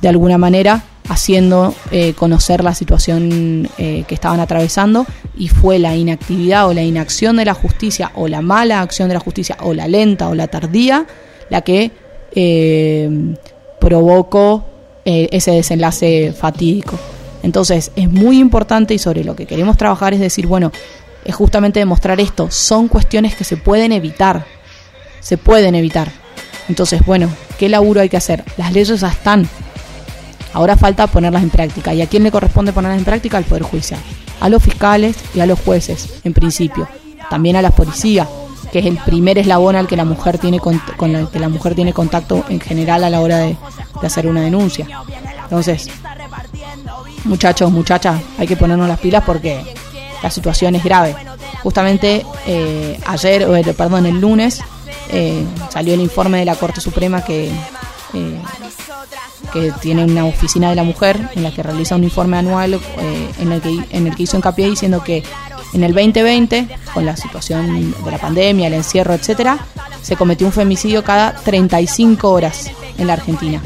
de alguna manera, haciendo eh, conocer la situación eh, que estaban atravesando y fue la inactividad o la inacción de la justicia o la mala acción de la justicia o la lenta o la tardía la que eh, provocó ese desenlace fatídico. Entonces es muy importante y sobre lo que queremos trabajar es decir, bueno, es justamente demostrar esto, son cuestiones que se pueden evitar, se pueden evitar. Entonces, bueno, ¿qué laburo hay que hacer? Las leyes ya están, ahora falta ponerlas en práctica. ¿Y a quién le corresponde ponerlas en práctica? Al Poder Judicial, a los fiscales y a los jueces, en principio, también a la policía, que es el primer eslabón al que la mujer tiene con el que la mujer tiene contacto en general a la hora de, de hacer una denuncia. Entonces, muchachos, muchachas, hay que ponernos las pilas porque la situación es grave. Justamente eh, ayer, el- perdón, el lunes, eh, salió el informe de la Corte Suprema que, eh, que tiene una oficina de la mujer en la que realiza un informe anual eh, en, el que, en el que hizo hincapié diciendo que en el 2020, con la situación de la pandemia, el encierro, etcétera, se cometió un femicidio cada 35 horas en la Argentina.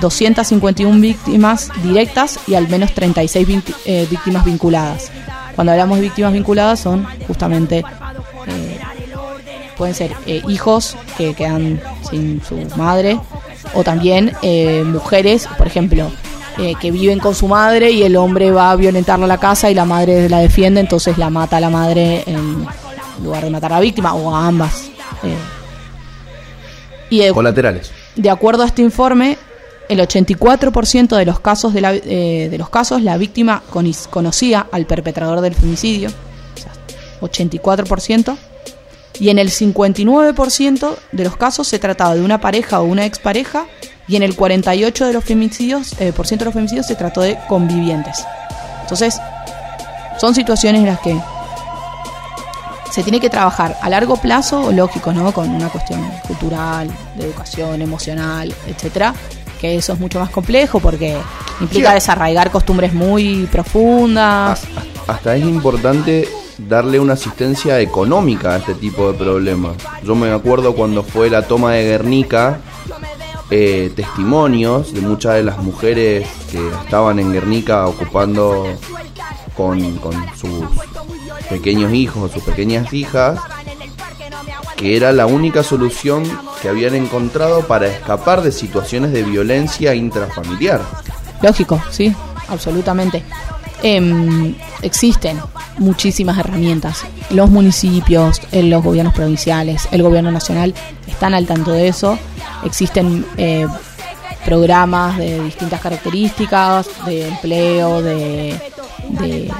251 víctimas directas y al menos 36 vinti- eh, víctimas vinculadas. Cuando hablamos de víctimas vinculadas son justamente eh, pueden ser hijos que quedan sin su madre o también eh, mujeres, por ejemplo, eh, que viven con su madre y el hombre va a violentarla a la casa y la madre la defiende, entonces la mata a la madre en lugar de matar a la víctima o a ambas. eh. Y eh, Colaterales. de acuerdo a este informe, el 84% de los casos de, la- eh, de los casos la víctima conis- conocía al perpetrador del femicidio, o sea, 84%, y en el 59% de los casos se trataba de una pareja o una expareja, y en el 48% de los femicidios, eh, por ciento de los femicidios se trató de convivientes. Entonces, son situaciones en las que se tiene que trabajar a largo plazo, lógico, ¿no? Con una cuestión cultural, de educación, emocional, etcétera, que eso es mucho más complejo porque implica Sí. desarraigar costumbres muy profundas. Hasta, hasta es importante darle una asistencia económica a este tipo de problemas. Yo me acuerdo cuando fue la toma de Guernica, eh, testimonios de muchas de las mujeres que estaban en Guernica ocupando con, con sus pequeños hijos sus pequeñas hijas, que era la única solución que habían encontrado para escapar de situaciones de violencia intrafamiliar. Lógico, sí, absolutamente. Em, existen muchísimas herramientas. Los municipios, los gobiernos provinciales, el gobierno nacional están al tanto de eso. Existen eh, programas de distintas características, de empleo, de, de,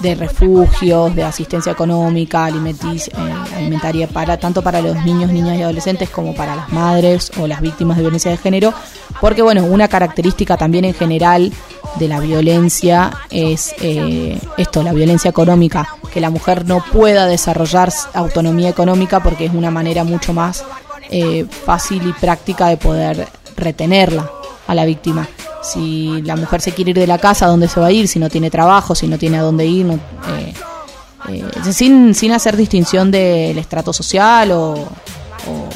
de refugios, de asistencia económica, alimenticia, eh, alimentaria, para, tanto para los niños, niñas y adolescentes como para las madres o las víctimas de violencia de género, porque bueno, una característica también en general de la violencia es eh, esto, la violencia económica, que la mujer no pueda desarrollar autonomía económica porque es una manera mucho más eh, fácil y práctica de poder retenerla a la víctima. si la mujer se quiere ir de la casa, ¿a dónde se va a ir? Si no tiene trabajo, si no tiene a dónde ir, no, eh, eh, sin, sin hacer distinción del estrato social o, o-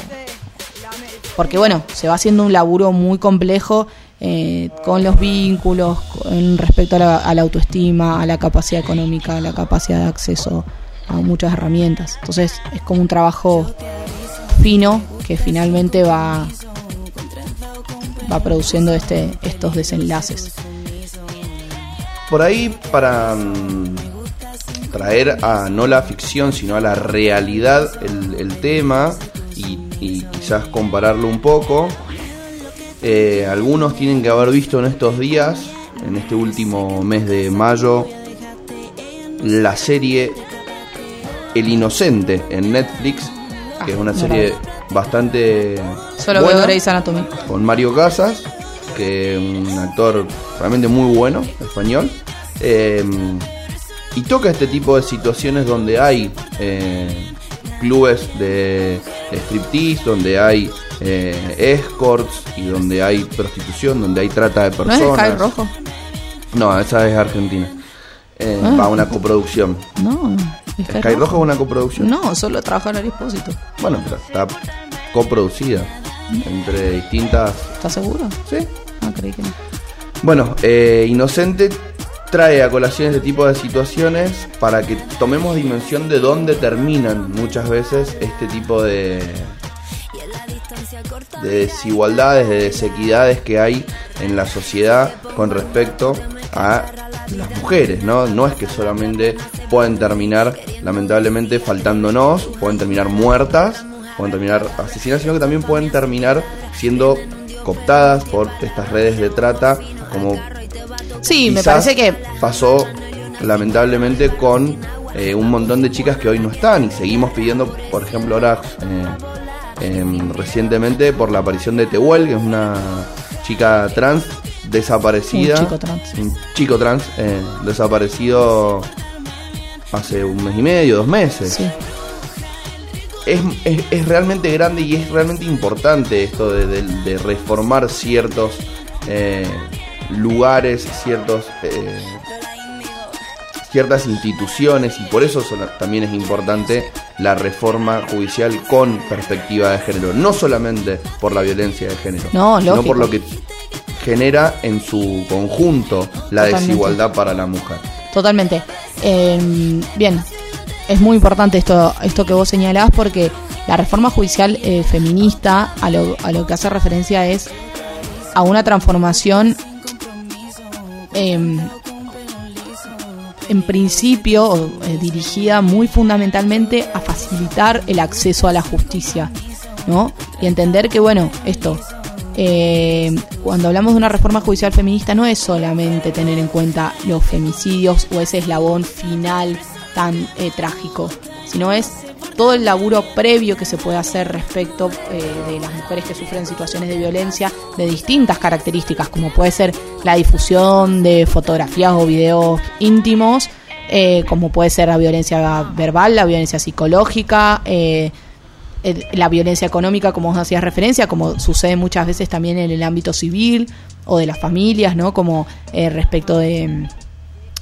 porque bueno, se va haciendo un laburo muy complejo eh, con los vínculos, con respecto a la, a la autoestima, a la capacidad económica, a la capacidad de acceso a muchas herramientas. Entonces es como un trabajo fino que finalmente va va produciendo este estos desenlaces. Por ahí, para mm, traer a no la ficción, sino a la realidad el, el tema y, y quizás compararlo un poco, eh, algunos tienen que haber visto en estos días, en este último mes de mayo, la serie El Inocente en Netflix, que Ah, es una no serie bastante Solo buena Grey's Anatomy. con Mario Casas, que es un actor realmente muy bueno, español. eh, y toca este tipo de situaciones donde hay eh, clubes de striptease, donde hay eh, escorts y donde hay prostitución, donde hay trata de ¿No personas. es Sky Rojo? No, esa es Argentina. Eh, Ah. Va una coproducción. No, es ¿Sky Rojo es una coproducción? No, solo trabaja en el expósito. Bueno, pero está coproducida entre distintas... ¿Estás seguro? Sí, Ah, creí que no. Bueno, eh, Inocente trae a colación este tipo de situaciones para que tomemos dimensión de dónde terminan muchas veces este tipo de, de desigualdades, de desequidades que hay en la sociedad con respecto a las mujeres, ¿no? No es que solamente pueden terminar, lamentablemente, faltándonos, pueden terminar muertas, pueden terminar asesinadas, sino que también pueden terminar siendo cooptadas por estas redes de trata, como Sí, me parece que pasó lamentablemente con eh, un montón de chicas que hoy no están y seguimos pidiendo, por ejemplo, ahora eh, em, recientemente por la aparición de Tehuel, que es una chica trans desaparecida. Un chico trans. Un chico trans eh, desaparecido hace un mes y medio, dos meses. sí. Es, es- es realmente grande y es realmente importante esto de, de- de reformar ciertos eh, lugares, ciertos eh, ciertas instituciones y por eso son- también es importante la reforma judicial con perspectiva de género, no solamente por la violencia de género, No, sino por lo que genera en su conjunto la Totalmente. desigualdad para la mujer. Totalmente. Eh, bien, es muy importante esto, esto que vos señalás porque la reforma judicial eh, feminista a lo, a lo que hace referencia es a una transformación em, en principio eh, dirigida muy fundamentalmente a facilitar el acceso a la justicia, ¿no? Y entender que, bueno, esto, eh, cuando hablamos de una reforma judicial feminista no es solamente tener en cuenta los femicidios o ese eslabón final tan eh, trágico, sino es todo el laburo previo que se puede hacer respecto eh, de las mujeres que sufren situaciones de violencia de distintas características, como puede ser la difusión de fotografías o videos íntimos, eh, como puede ser la violencia verbal, la violencia psicológica, eh, la violencia económica, como vos hacías referencia, como sucede muchas veces también en el ámbito civil o de las familias, ¿no? Como respecto de,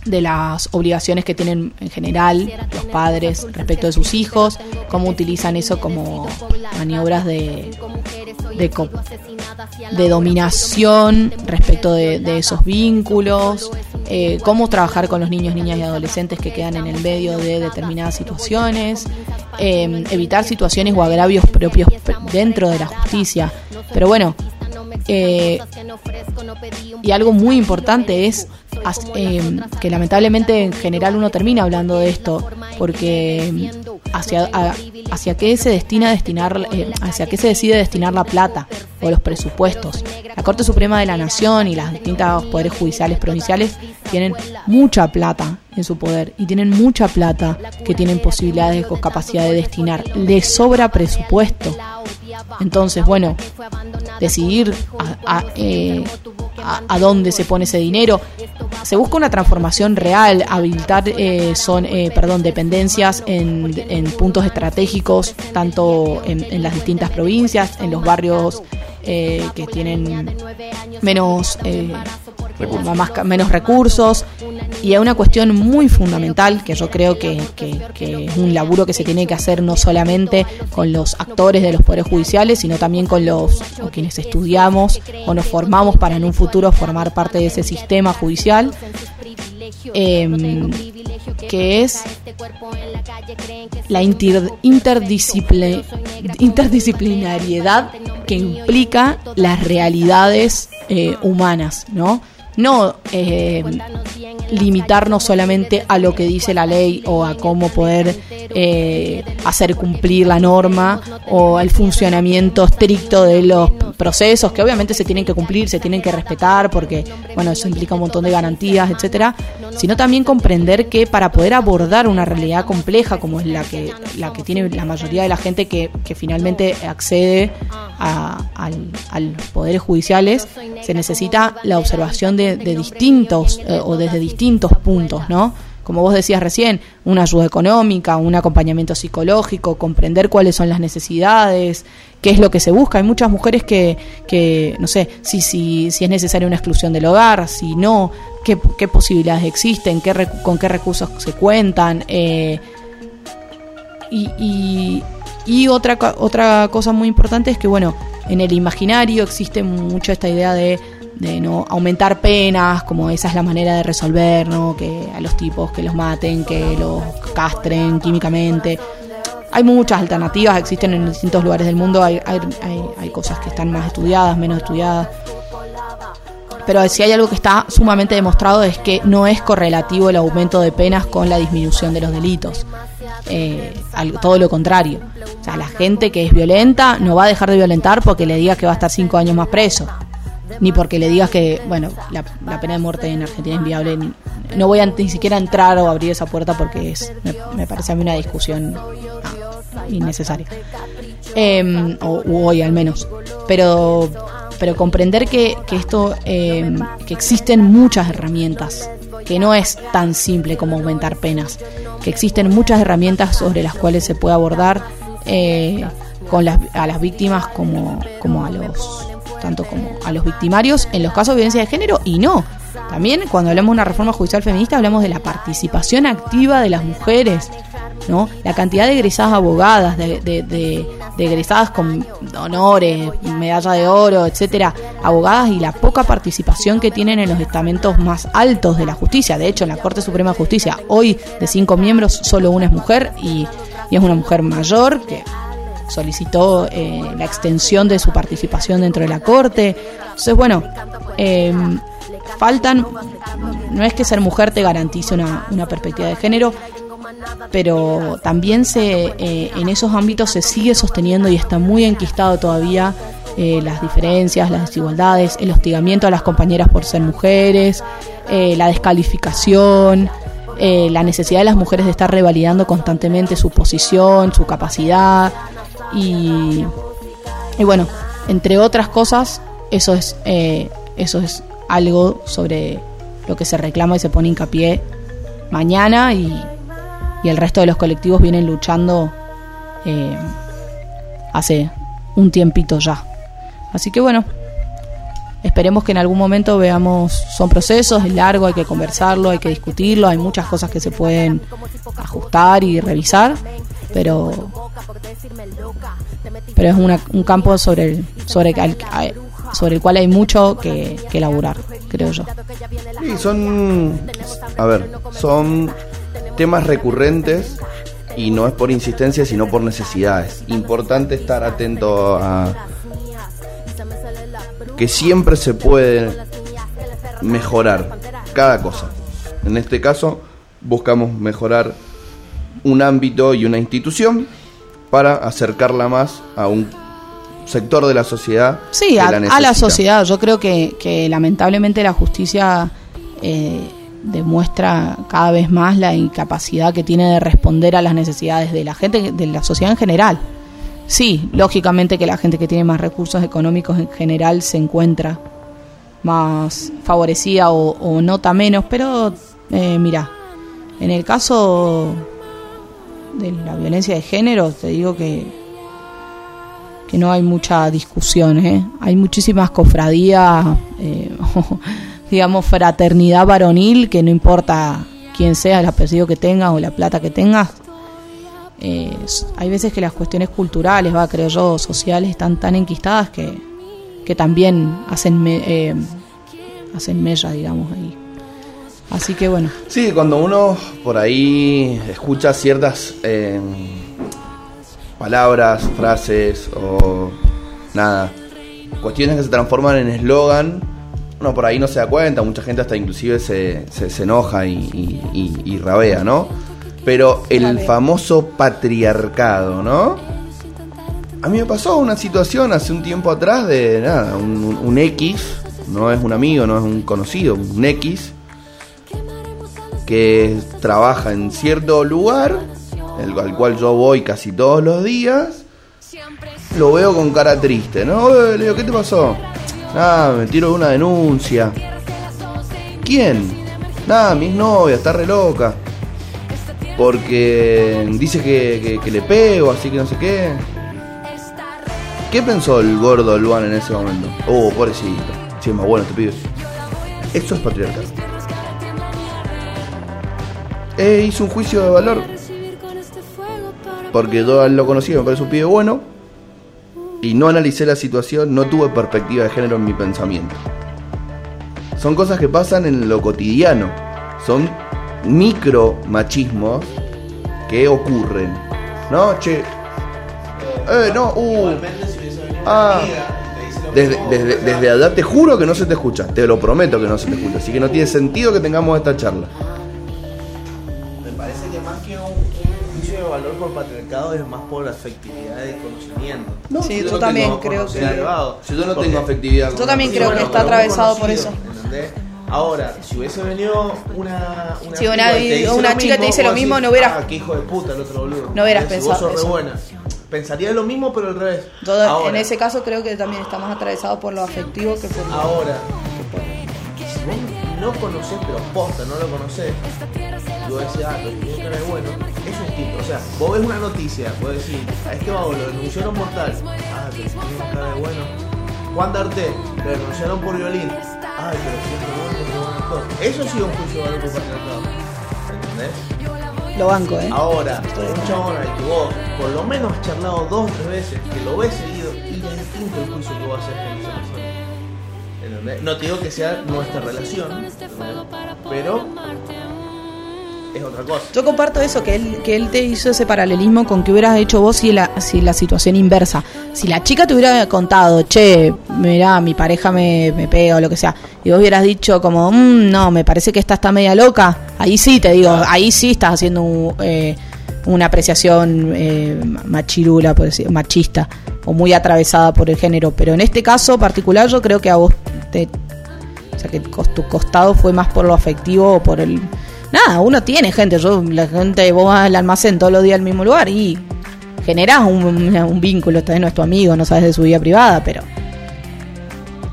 de las obligaciones que tienen en general los padres respecto de sus hijos, cómo utilizan eso como maniobras de, de, dominación respecto de, de esos vínculos, eh, cómo trabajar con los niños, niñas y adolescentes que quedan en el medio de determinadas situaciones, eh, evitar situaciones o agravios propios dentro de la justicia. Pero bueno, eh, y algo muy importante es eh, que lamentablemente en general uno termina hablando de esto porque mm, hacia, a- hacia qué se destina destinar eh, hacia qué se decide destinar la plata o los presupuestos. la Corte Suprema de la Nación y los distintos poderes judiciales provinciales tienen mucha plata en su poder y tienen mucha plata que tienen posibilidades o capacidad de destinar. les sobra presupuesto entonces, bueno, decidir eh, a- dónde se pone ese dinero. Se busca una transformación real, habilitar eh, son, eh, perdón, dependencias en, en puntos estratégicos, tanto en, en las distintas provincias, en los barrios eh, que tienen menos, eh, Menos recursos. Y hay una cuestión muy fundamental que yo creo que, es un laburo que se tiene que hacer no solamente con los actores de los poderes judiciales, sino también con los o quienes estudiamos o nos formamos para en un futuro formar parte de ese sistema judicial. Em, que es la inter- interdiscipli- interdisciplinariedad que implica las realidades eh, humanas, ¿no? No eh, limitarnos solamente a lo que dice la ley o a cómo poder eh, hacer cumplir la norma o al funcionamiento estricto de los procesos que obviamente se tienen que cumplir, se tienen que respetar porque bueno, eso implica un montón de garantías, etcétera, sino también comprender que para poder abordar una realidad compleja como es la que la que tiene la mayoría de la gente que, que finalmente accede a, al- poderes judiciales, se necesita la observación de, de distintos eh, o desde distintos puntos, ¿no? Como vos decías recién, una ayuda económica, un acompañamiento psicológico, comprender cuáles son las necesidades, qué es lo que se busca. Hay muchas mujeres que, que no sé, si, si, si es necesaria una exclusión del hogar, si no, qué, posibilidades existen, qué, con qué recursos se cuentan. eh, y, y, y otra, otra cosa muy importante es que, bueno, en el imaginario existe mucho esta idea de, de no aumentar penas, como esa es la manera de resolver, ¿no? Que a los tipos que los maten, que los castren químicamente. Hay muchas alternativas, existen en distintos lugares del mundo, hay, hay, hay, hay cosas que están más estudiadas, menos estudiadas. Pero si hay algo que está sumamente demostrado es que no es correlativo el aumento de penas con la disminución de los delitos. Eh, todo lo contrario. O sea, la gente que es violenta no va a dejar de violentar porque le digas que va a estar cinco años más preso. Ni porque le digas que, bueno, la, la pena de muerte en Argentina es inviable. ni- no voy a ni siquiera entrar o abrir esa puerta porque es, me, me parece a mí una discusión ah, innecesaria. Em, o hoy al menos. Pero, pero comprender que, que esto, em, que existen muchas herramientas, que no es tan simple como aumentar penas, que existen muchas herramientas sobre las cuales se puede abordar eh, con las, a las víctimas como, como a los tanto como a los victimarios en los casos de violencia de género y no. También cuando hablamos de una reforma judicial feminista hablamos de la participación activa de las mujeres, ¿no? La cantidad de egresadas abogadas, de, de, de- de egresadas con honores, medalla de oro, etcétera, abogadas y la poca participación que tienen en los estamentos más altos de la justicia. De hecho, en la Corte Suprema de Justicia, hoy de cinco miembros, solo una es mujer y, y es una mujer mayor que solicitó eh, la extensión de su participación dentro de la Corte. Entonces, bueno, eh, faltan, no es que ser mujer te garantice una, una perspectiva de género, pero también se eh, en esos ámbitos se sigue sosteniendo y está muy enquistado todavía eh, las diferencias, las desigualdades, el hostigamiento a las compañeras por ser mujeres, eh, la descalificación, eh, la necesidad de las mujeres de estar revalidando constantemente su posición, su capacidad y, y bueno, entre otras cosas, eso es eh, eso es algo sobre lo que se reclama y se pone hincapié mañana y, y el resto de los colectivos vienen luchando eh, hace un tiempito ya. Así que bueno, esperemos que en algún momento veamos, son procesos, es largo, hay que conversarlo, hay que discutirlo, hay muchas cosas que se pueden ajustar y revisar, pero pero es una- un campo sobre el, sobre, el, sobre el cual hay mucho que, que elaborar, creo yo. Son, a ver, son temas recurrentes y no es por insistencia, sino por necesidades. Importante estar atento a que siempre se puede mejorar cada cosa. En este caso, buscamos mejorar un ámbito y una institución para acercarla más a un sector de la sociedad. Sí, que a, la a la necesita. sociedad. Yo creo que, que lamentablemente la justicia eh, demuestra cada vez más la incapacidad que tiene de responder a las necesidades de la gente, de la sociedad en general. Sí, lógicamente que la gente que tiene más recursos económicos en general se encuentra más favorecida o, nota menos, pero eh, mira, en el caso de la violencia de género, te digo que que no hay mucha discusión, ¿eh? Hay muchísimas cofradías, eh, digamos, fraternidad varonil, que no importa quién sea, el apellido que tengas o la plata que tengas. Eh, hay veces que las cuestiones culturales, va, creo yo, sociales, están tan enquistadas que, que también hacen, me, eh, hacen mella, digamos, ahí. Así que bueno. Sí, cuando uno por ahí escucha ciertas eh, palabras, frases o nada, cuestiones que se transforman en eslogan, uno por ahí no se da cuenta, mucha gente hasta inclusive se, se, enoja y, y rabea, ¿no? Pero el famoso patriarcado, ¿no? A mí me pasó una situación hace un tiempo atrás de nada, un, un- un X, no es un amigo, no es un conocido, un X, que trabaja en cierto lugar, el, al cual yo voy casi todos los días, lo veo con cara triste, ¿no? Le digo, ¿qué te pasó? Nada, me tiro una denuncia. ¿Quién? Nada, mi novia, está re loca. Porque dice que, que- le pego, así que no sé qué. ¿Qué pensó el gordo Luan en ese momento? Oh, pobrecito. Es más bueno este pibe. Esto es patriarcado. Eh, hizo un juicio de valor porque yo lo conocía, me parece un pibe bueno y no analicé la situación, no tuve perspectiva de género en mi pensamiento. Son cosas que pasan en lo cotidiano, son micro machismos que ocurren. ¿No? Che. Eh, no, uh. Ah. Desde, desde, desde allá te juro que no se te escucha, te lo prometo que no se te escucha, así que no tiene sentido que tengamos esta charla. Me parece que más que un, juicio de valor por patriarcado es más por afectividad de conocimiento. No, Sí, yo también creo que- yo no tengo afectividad. Yo también creo que está atravesado por eso. ¿entendés? Ahora, si hubiese venido una, una, Si una- piba y te dice una lo chica te dice lo vos mismo, decís, no hubieras- Ah, qué hijo de puta el otro boludo. No hubieras pensado Vos sos eso. re buena. Pensaría lo mismo, pero al revés. Ahora, en ese caso creo que también está más atravesado por lo afectivo que por lo... Ahora, si vos no conocés, pero posta, no lo conocés, y vos decís, ah, tiene cara de bueno, es distinto. O sea, vos ves una noticia, vos decís, a este vago lo denunciaron mortal, ah, pero tiene cara de bueno. Juan D'Arte, lo denunciaron por violín, ay, pero si es Eso sí es un juicio de valor por patriarcado. ¿Entendés? Lo banco, ¿eh? Ahora, un chabón al que vos por lo menos has charlado dos o tres veces, que lo ves seguido, y es distinto el juicio que vos haces con esa persona. ¿Entendés? No te digo que sea nuestra relación, ¿entendés? pero es otra cosa. Yo comparto eso, que él, que él te hizo ese paralelismo con que hubieras hecho vos si la, si la situación inversa. Si la chica te hubiera contado, che, mira, mi pareja me, me pega o lo que sea, y vos hubieras dicho como, "Mm, no, me parece que esta está media loca, ahí sí te digo, ahí sí estás haciendo un, eh, una apreciación eh, machirula, por decir, machista, o muy atravesada por el género. Pero en este caso particular yo creo que a vos te, o sea, que tu costado fue más por lo afectivo o por el... Nada, uno tiene gente, yo, la gente, vos vas al almacén todos los días al mismo lugar y generás un, vínculo, tal vez no es tu amigo, no sabes de su vida privada, pero...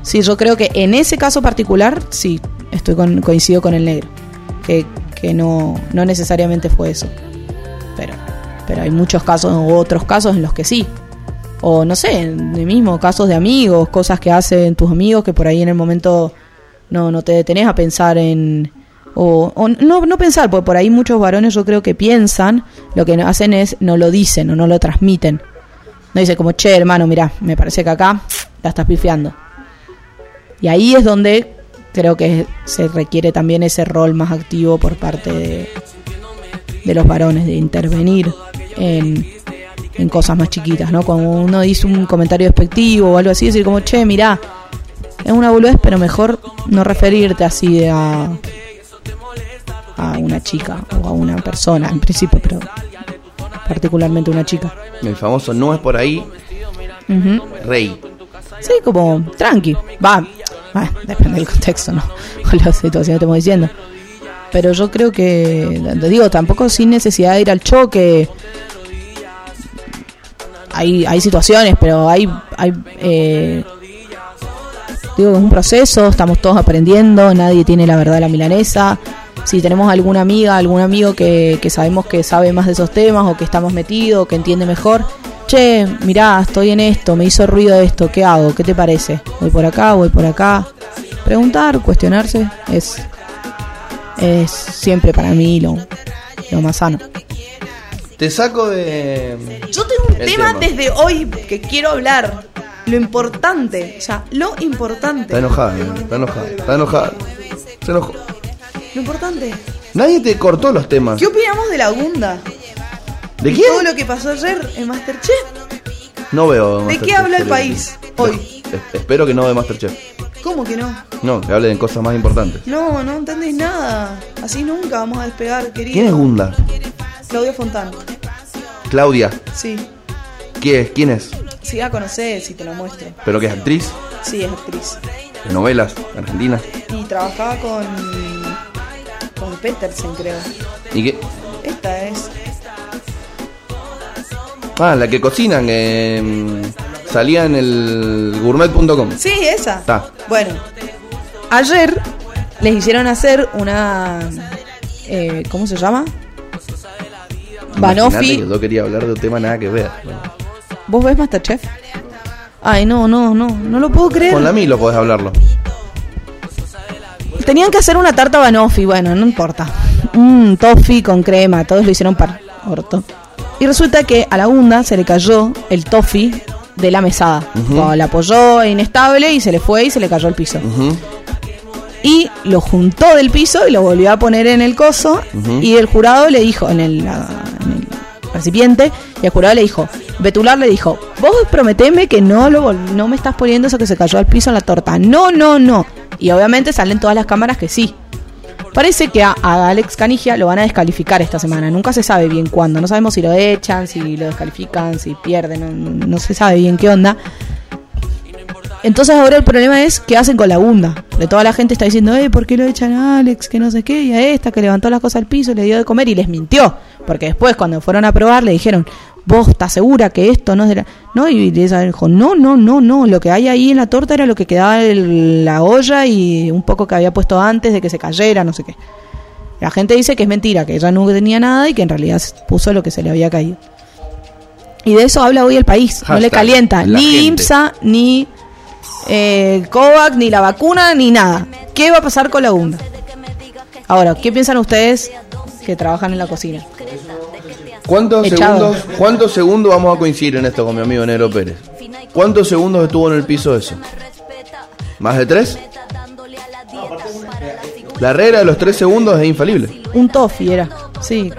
Sí, yo creo que en ese caso particular, sí, estoy con, coincido con el negro, que, que no, no necesariamente fue eso. Pero, pero hay muchos casos o otros casos en los que sí. O no sé, de mismo casos de amigos, cosas que hacen tus amigos que por ahí en el momento no, no te detenés a pensar en... O, o no, no pensar, porque por ahí muchos varones yo creo que piensan, lo que hacen es no lo dicen o no lo transmiten. No dice como, che, hermano, mira, me parece que acá la estás pifiando. Y ahí es donde creo que se requiere también ese rol más activo por parte de, los varones, de intervenir en, en cosas más chiquitas, ¿no? Cuando uno dice un comentario despectivo o algo así, decir como, che, mirá, es una boludez, pero mejor no referirte así a, a una chica o a una persona, en principio, pero particularmente una chica. El famoso no es por ahí, Ujú. rey. Sí, como tranqui. Va, depende del contexto, ¿no? O la situación que estamos diciendo. Pero yo creo que, te digo, tampoco sin necesidad de ir al choque. Hay, hay situaciones, pero hay, hay eh, digo es un proceso, estamos todos aprendiendo, nadie tiene la verdad de la milanesa. Si tenemos alguna amiga, algún amigo que, que sabemos que sabe más de esos temas o que estamos metidos, que entiende mejor, che, mirá, estoy en esto, me hizo ruido esto, ¿qué hago? ¿Qué te parece? ¿Voy por acá? ¿Voy por acá? Preguntar, cuestionarse, es, es siempre para mí lo, lo más sano. Te saco de. Yo tengo un tema, tema. desde hoy que quiero hablar. Lo importante, o sea, lo importante. Está enojada, eh, está enojada, está enojada. Se enojó. Lo importante. Nadie te cortó los temas. ¿Qué opinamos de la Gunda? ¿De Todo quién? lo que pasó ayer en Masterchef. No veo. ¿De Masterchef, qué habla el país hoy? Es- Espero que no de Masterchef. ¿Cómo que no? No, que hable de cosas más importantes. No, no entendés nada. Así nunca vamos a despegar, querido. ¿Quién es Gunda? Claudia Fontana. Claudia. Sí. ¿Quién es? ¿Quién es? Sí, la conocés si te lo muestro. ¿Pero que es actriz? Sí, es actriz. ¿De novelas? ¿Argentina? Y trabajaba con. Con Petersen, creo. ¿Y qué? Esta es. Ah, la que cocinan, que mm, salía en el gourmet.com. Sí, esa. Está. Bueno, ayer les hicieron hacer una. eh, ¿Cómo se llama? Imaginate Banoffee. que yo quería hablar de un tema nada que ver. ¿Vos ves Masterchef? Ay, no, no, no, no lo puedo creer. Con la Milo podés hablarlo. Tenían que hacer una tarta Banoffee, bueno, no importa. Un toffee con crema, todos lo hicieron para orto. Y resulta que a la Gunda se le cayó el toffee de la mesada. Cuando la apoyó inestable y se le fue y se le cayó al piso. Y lo juntó del piso y lo volvió a poner en el coso. Y el jurado le dijo, en el, la- en el recipiente, y el jurado le dijo, Betular le dijo, vos prometeme que no lo no me estás poniendo eso que se cayó al piso en la torta. No, no, no. Y obviamente salen todas las cámaras que sí. Parece que a, Alex Canigia lo van a descalificar esta semana. Nunca se sabe bien cuándo. No sabemos si lo echan, si lo descalifican, si pierden. No, se sabe bien qué onda. Entonces ahora el problema es qué hacen con la Gunda. De toda la gente está diciendo, eh, ¿por qué lo echan a Alex? Que no sé qué. Y a esta que levantó las cosas al piso, le dio de comer y les mintió. Porque después cuando fueron a probar le dijeron, vos estás segura que esto no es de la... No, y ella dijo, no, no, no, no. Lo que hay ahí en la torta era lo que quedaba en la olla y un poco que había puesto antes de que se cayera, no sé qué. La gente dice que es mentira, que ella no tenía nada y que en realidad puso lo que se le había caído. Y de eso habla hoy el país. no le calienta ni gente. IMSA, ni eh, COVAC, ni la vacuna, ni nada. ¿Qué va a pasar con la UNDA? Ahora, ¿qué piensan ustedes que trabajan en la cocina? ¿Cuántos Echado. segundos, ¿Cuántos segundos vamos a coincidir en esto con mi amigo Nero Pérez? ¿Cuántos segundos estuvo en el piso eso? ¿Más de tres? La regla de los tres segundos es infalible. Un toffee era. Sí.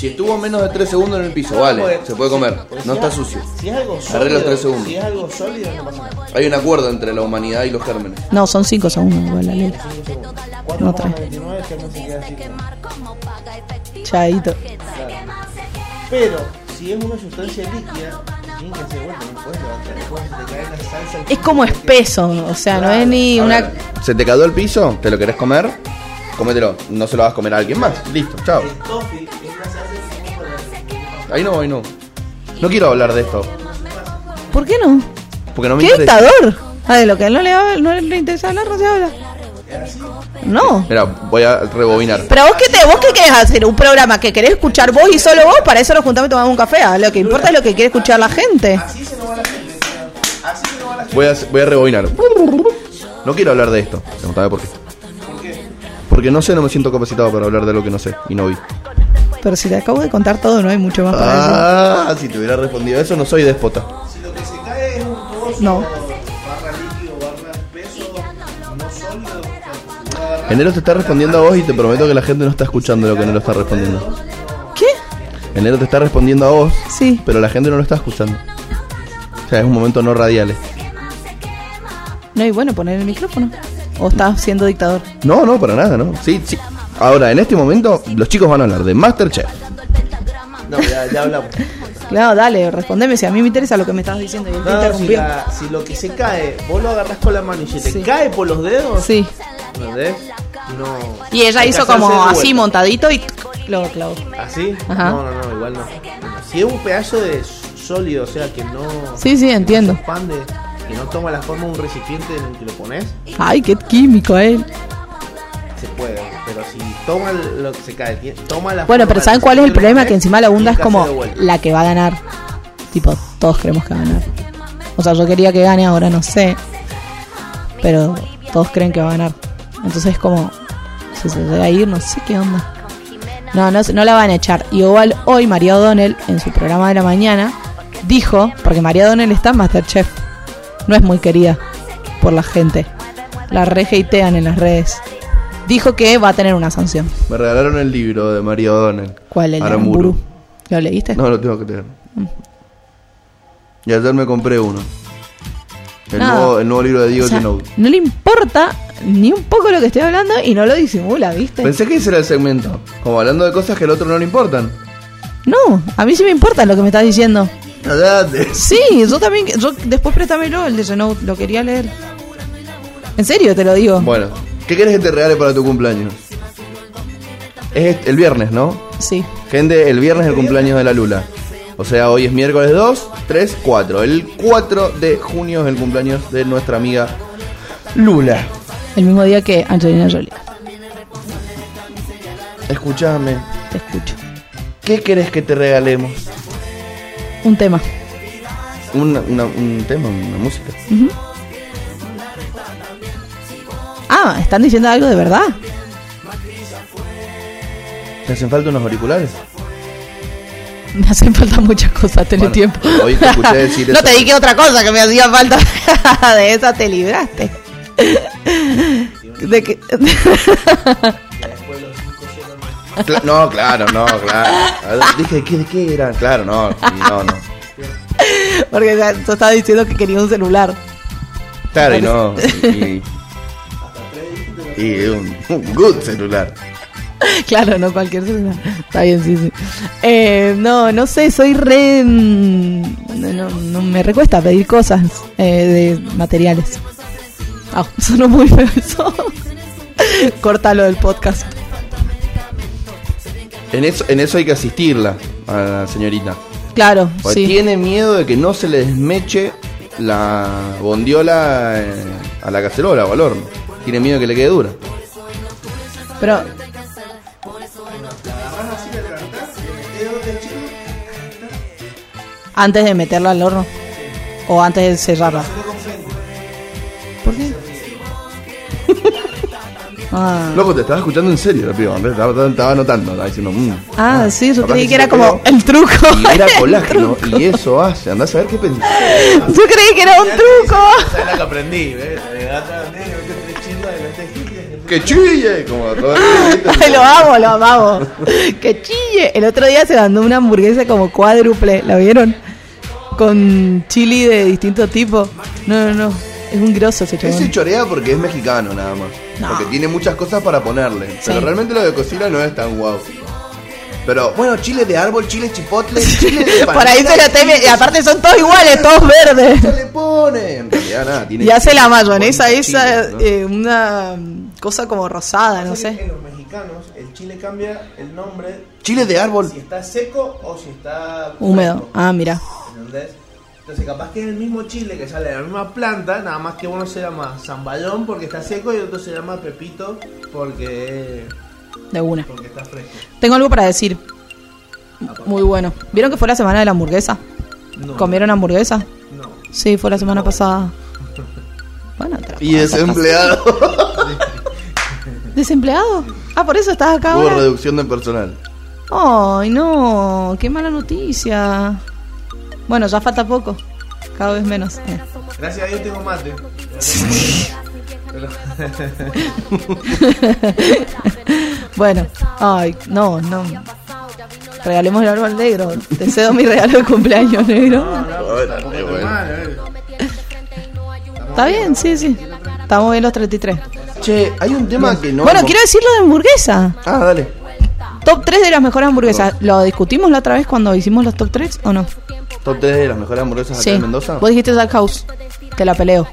Si estuvo menos de tres segundos en el piso, vale, se puede comer. No está es- sucio. Si es algo sólido, tres segundos. si es algo sólido, no pasa nada. Hay un acuerdo entre la humanidad y los gérmenes. No, son cinco segundos igual la ley. No, tres. 4,99 que no se queda así. Chaito. Pero si es una sustancia líquida, Es como espeso, o sea, no es ni A una... ver, ¿Se te cayó el piso? ¿Te lo querés comer? Cómetelo. No se lo vas a comer a alguien más. Listo, chao. Ahí no, ahí no. No quiero hablar de esto. ¿Por qué no? Porque no me ¿Qué interesa. dictador? Ah, de lo que a él no le, va- no le interesa hablar, no se habla. No. Mira, voy a rebobinar. Pero vos qué te, vos qué querés hacer, un programa que querés escuchar vos y solo vos, para eso nos juntamos y tomamos un café. Ah, Lo que importa es lo que quiere escuchar la gente. Así se nos va la gente. Así se nos va la gente. Voy a, voy a rebobinar. No quiero hablar de esto. Preguntame. ¿Por qué? Porque no sé, no me siento capacitado para hablar de lo que no sé y no vi. Pero si te acabo de contar todo, no hay mucho más para decir. Ah, si te hubiera respondido eso, no soy déspota. Si lo que se cae es un pozo, No. barra líquido, barra espeso, no sólido. Enero te está respondiendo a vos y te prometo que la gente no está escuchando lo que Enero está respondiendo. ¿Qué? Enero te está respondiendo a vos, Sí. pero la gente no lo está escuchando. O sea, es un momento no radial. No, y bueno, poner el micrófono. O estás siendo dictador. No, no, para nada, ¿no? Sí, sí. Ahora, en este momento, los chicos van a hablar de Masterchef. No, ya, ya hablamos. Claro, dale, respondeme si a mí me interesa lo que me estabas diciendo y No, si, la- si lo que se cae, vos lo agarrás con la mano y se te Sí. cae por los dedos, Sí. ¿entendés? No. Y ella hay que hizo hacerse como de así vuelta. montadito y lo clavó. ¿Así? Ajá. No, no, no, igual no. Si es un pedazo de sólido, o sea, que no. Sí, sí, entiendo. No se expande, que no toma la forma de un recipiente en el que lo pones, Ay, qué químico él. Se puede. Pero si toma lo que se cae, toma la Bueno, pero ¿saben cuál es el problema? Que encima la bunda es como la que va a ganar. Tipo, todos creemos que va a ganar. O sea, yo quería que gane, ahora no sé. Pero todos creen que va a ganar. Entonces es como, si se llega a ir, no sé qué onda. No, no, no la van a echar. Y igual hoy María O'Donnell, en su programa de la mañana, dijo, porque María O'Donnell está en Masterchef, no es muy querida por la gente. La rejeitean en las redes. Dijo que va a tener una sanción. Me regalaron el libro de María O'Donnell. ¿Cuál es el Aramburu. ¿Lo leíste? No, lo tengo que leer. Y ayer me compré uno. El, nuevo, el nuevo libro de Diego O sea, Genoud. no le importa ni un poco lo que estoy hablando y no lo disimula, ¿viste? Pensé que ese era el segmento. Como hablando de cosas que al otro no le importan. No, a mí sí me importa lo que me estás diciendo. Cállate. Sí, yo también, yo después préstamelo, el de Genote, lo quería leer. En serio, te lo digo. Bueno, ¿qué quieres que te regale para tu cumpleaños? Es el viernes, ¿no? Sí. Gente, el viernes es el cumpleaños de la Lula. O sea, hoy es miércoles 2, 3, 4. El 4 de junio es el cumpleaños de nuestra amiga Lula. El mismo día que Angelina Jolie. Escúchame, Te escucho. ¿qué querés que te regalemos? Un tema. Una- una- un tema, una música. Ujú. Ah, ¿están diciendo algo de verdad? ¿Te hacen falta unos auriculares? Me hacen falta muchas cosas, tener Bueno, tiempo. hoy te escuché decir no eso. te dije otra cosa que me hacía falta. de esa te libraste. De que... No, claro, no, claro. Dije, ¿de qué, ¿de qué era? Claro, no, no, no. Porque tú estabas diciendo que quería un celular. Claro, y no. Y, y un, un good celular. Claro, no cualquier celular. Está bien, sí, sí. Eh, no, no sé, soy re... mm, No, no, no me recuesta pedir cosas eh, de materiales. Ah, sonó muy feo eso. Córtalo del podcast. En eso, en eso hay que asistirla a la señorita. Claro, Porque sí. tiene miedo de que no se le desmeche la bondiola eh, a la cacerola o al horno. Tiene miedo que le quede dura. Pero antes de meterla al horno o antes de cerrarla. ¿Por qué? Ah, Loco, te estaba escuchando en serio, la piba. Estaba, estaba- anotando, estaba diciendo. mm. ah, sí, yo creí que era como el truco. Y era colágeno, y eso hace. Andás a ver qué pensás. Yo creí que era un truco. Es la que aprendí, ¿ves? ¡Que chille! Como todo Ay, lo amo, lo amamos. Que chille. El otro día se mandó una hamburguesa como cuádruple, ¿la vieron? Con chili de distinto tipo. No, no, no. Es un grosso ese chabón. Ese chorea porque es mexicano nada más. No. Porque tiene muchas cosas para ponerle. Pero realmente lo de cocina no es tan guau. Pero bueno, chile de árbol, chile chipotle, chile de Por ahí se la teme. Y aparte son todos iguales, todos verdes. se le pone. En realidad nada, tiene Y hace la mayonesa chile, esa, ¿no? eh, una mm, cosa como rosada, no En sé. los mexicanos, el chile cambia el nombre Chile de árbol. si está seco o si está Húmedo. fresco, Ah, mira. ¿Entendés? Entonces, capaz que es el mismo chile que sale de la misma planta, nada más que uno se llama zamballón porque está seco y el otro se llama pepito porque, De una. porque está fresco. Tengo algo para decir. Muy bueno. ¿Vieron que fue la semana de la hamburguesa? No. ¿Comieron hamburguesa? No. Sí, fue la semana pasada. Bueno, Y desempleado. ¿Desempleado? Ah, por eso estás acá Hubo ahora. reducción de personal. Ay, no, qué mala noticia. Bueno, ya falta poco. Cada vez menos. Eh. Gracias a Dios tengo mate. Bueno, ay, no, no. Regalemos el árbol negro. Te cedo mi regalo de cumpleaños negro. Qué está bueno. mal. Está bien, sí, sí. Estamos bien los 33. Che, hay un tema que no. Bueno, quiero decir lo de hamburguesa. Ah, dale. Top 3 de las mejores hamburguesas. ¿Lo discutimos la otra vez cuando hicimos los top 3 o no? Top 3 de las mejores hamburguesas acá Sí. en Mendoza. Vos dijiste Jack House. Te la peleo.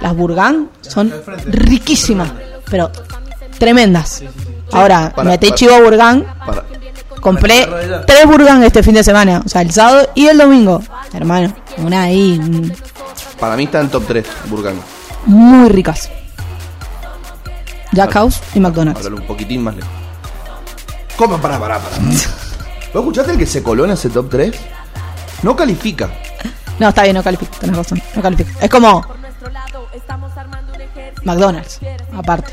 Las Burgan son riquísimas, pero tremendas. Ahora, para- metí para- chivo Burgan. Para. Compré tres Burgan este fin de semana. O sea, el sábado y el domingo. Hermano, una ahí mm, Para mí está en top 3, Burgan. muy ricas. Jack House y McDonald's. Háblalo un poquitín más lejos. ¿Cómo? Pará, pará, pará. ¿Vos escuchaste el que se coló en ese top 3? No califica. No, está bien, no califica, tenés razón. No califica. Es como McDonald's, aparte.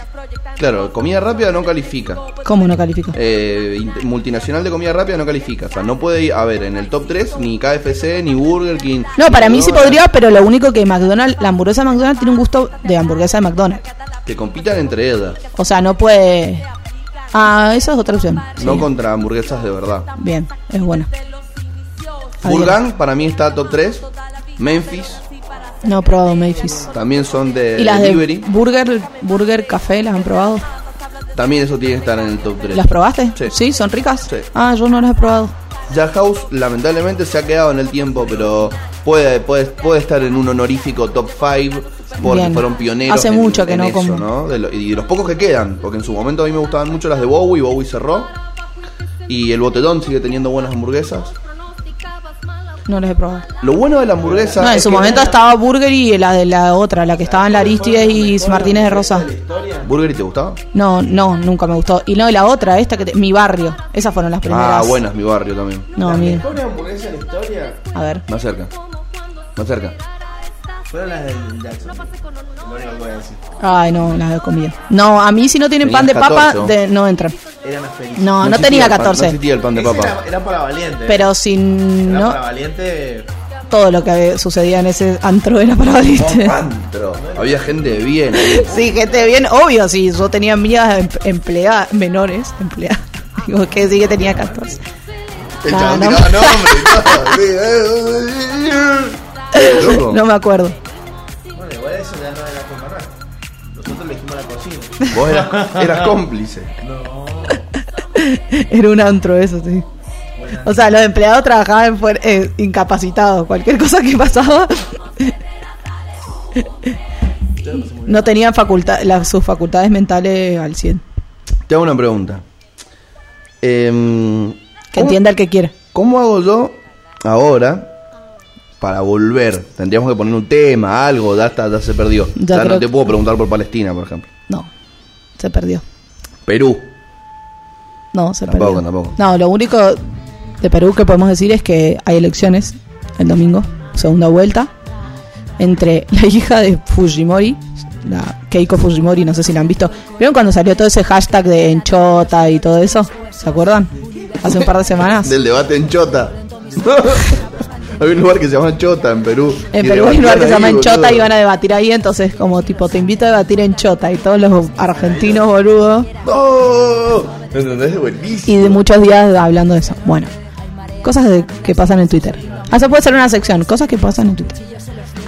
Claro, comida rápida no califica. ¿Cómo no califica? Eh, multinacional de comida rápida no califica. O sea, no puede ir, a ver, en el top 3 ni KFC, ni Burger King. No, para mí sí podría, pero lo único que McDonald's, la hamburguesa de McDonald's tiene un gusto de hamburguesa de McDonald's. Que compitan entre ellas, O sea, no puede. Ah, esa es otra opción. Sí. no contra hamburguesas de verdad. Bien, es buena. Adhiero. Burgan para mí está top 3. Memphis No he probado Memphis. también son de ¿Y las de delivery. Burger, Burger Café las han probado? También eso tiene que estar en el top 3. ¿Las probaste? Sí. ¿Son ricas? Sí. Ah, yo no las he probado. Jack House lamentablemente se ha quedado en el tiempo, pero puede, puede, puede estar en un honorífico top 5 porque Bien. fueron pioneros Hace en, mucho que en no eso, como. ¿no? De lo- y de los pocos que quedan, porque en su momento a mí me gustaban mucho las de Bowie, Bowie cerró. Y el Botedón sigue teniendo buenas hamburguesas. No las he probado. Lo bueno de la hamburguesa No, en su momento estaba Burger y la de la otra, la que estaba en la Aristides y Martínez de Rosa. ¿Burger y te gustaba? No, no, nunca me gustó. Y no, y la otra, esta que te- mi barrio. Esas fueron las primeras. Ah, buenas, mi barrio también. No, mi. mejores hamburguesas de la historia A ver. Más cerca. Más cerca. Fueron las del Jackson. Lo único que voy a decir. Ay, no, las de comida. No, a mí si no tienen pan de Tenías papa, 14, de- no entran. Eran las felices. No, no, existía tenía el pan- 14. no existía el pan de Ese papa. Era, era para valiente. pero si Era no, para valiente. todo lo que sucedía en ese antro era para valiste. Antro. Había gente bien. Sí, gente bien, obvio, sí, yo tenía amigas em- empleadas, menores, empleadas. Digo que sí que tenía 14. El Ah, chabón no. tiraba nombre y todo. Loco. No me acuerdo. Vos eras, eras cómplice. Era un antro eso, sí. O sea, los empleados trabajaban fuer- eh, incapacitados. Cualquier cosa que pasaba. No tenían facultad, las, sus facultades mentales al 100. Te hago una pregunta. Em, Que ¿cómo- entienda el que quiera. ¿Cómo hago yo ahora para volver? Tendríamos que poner un tema, algo, ya, está, ya se perdió. Ya no te que- puedo preguntar por Palestina, por ejemplo. No, se perdió. Perú. No, se Tampoco, perdió. tampoco. No, lo único de Perú que podemos decir es que hay elecciones el domingo, segunda vuelta, entre la hija de Fujimori, la Keiko Fujimori, no sé si la han visto. ¿Vieron cuando salió todo ese hashtag de enchota y todo eso? ¿Se acuerdan? Hace un par de semanas. Del debate en Chota. hay un lugar que se llama Chota en Perú. En Perú hay un lugar que se llama ahí, Enchota y boludo. van a debatir ahí, entonces como tipo te invito a debatir en Chota y todos los argentinos boludos ¡Oh! ¿Entendés? Buenísimo. y de muchos días hablando de eso. Bueno, cosas de- que pasan en Twitter. Ah, se puede ser una sección, cosas que pasan en Twitter.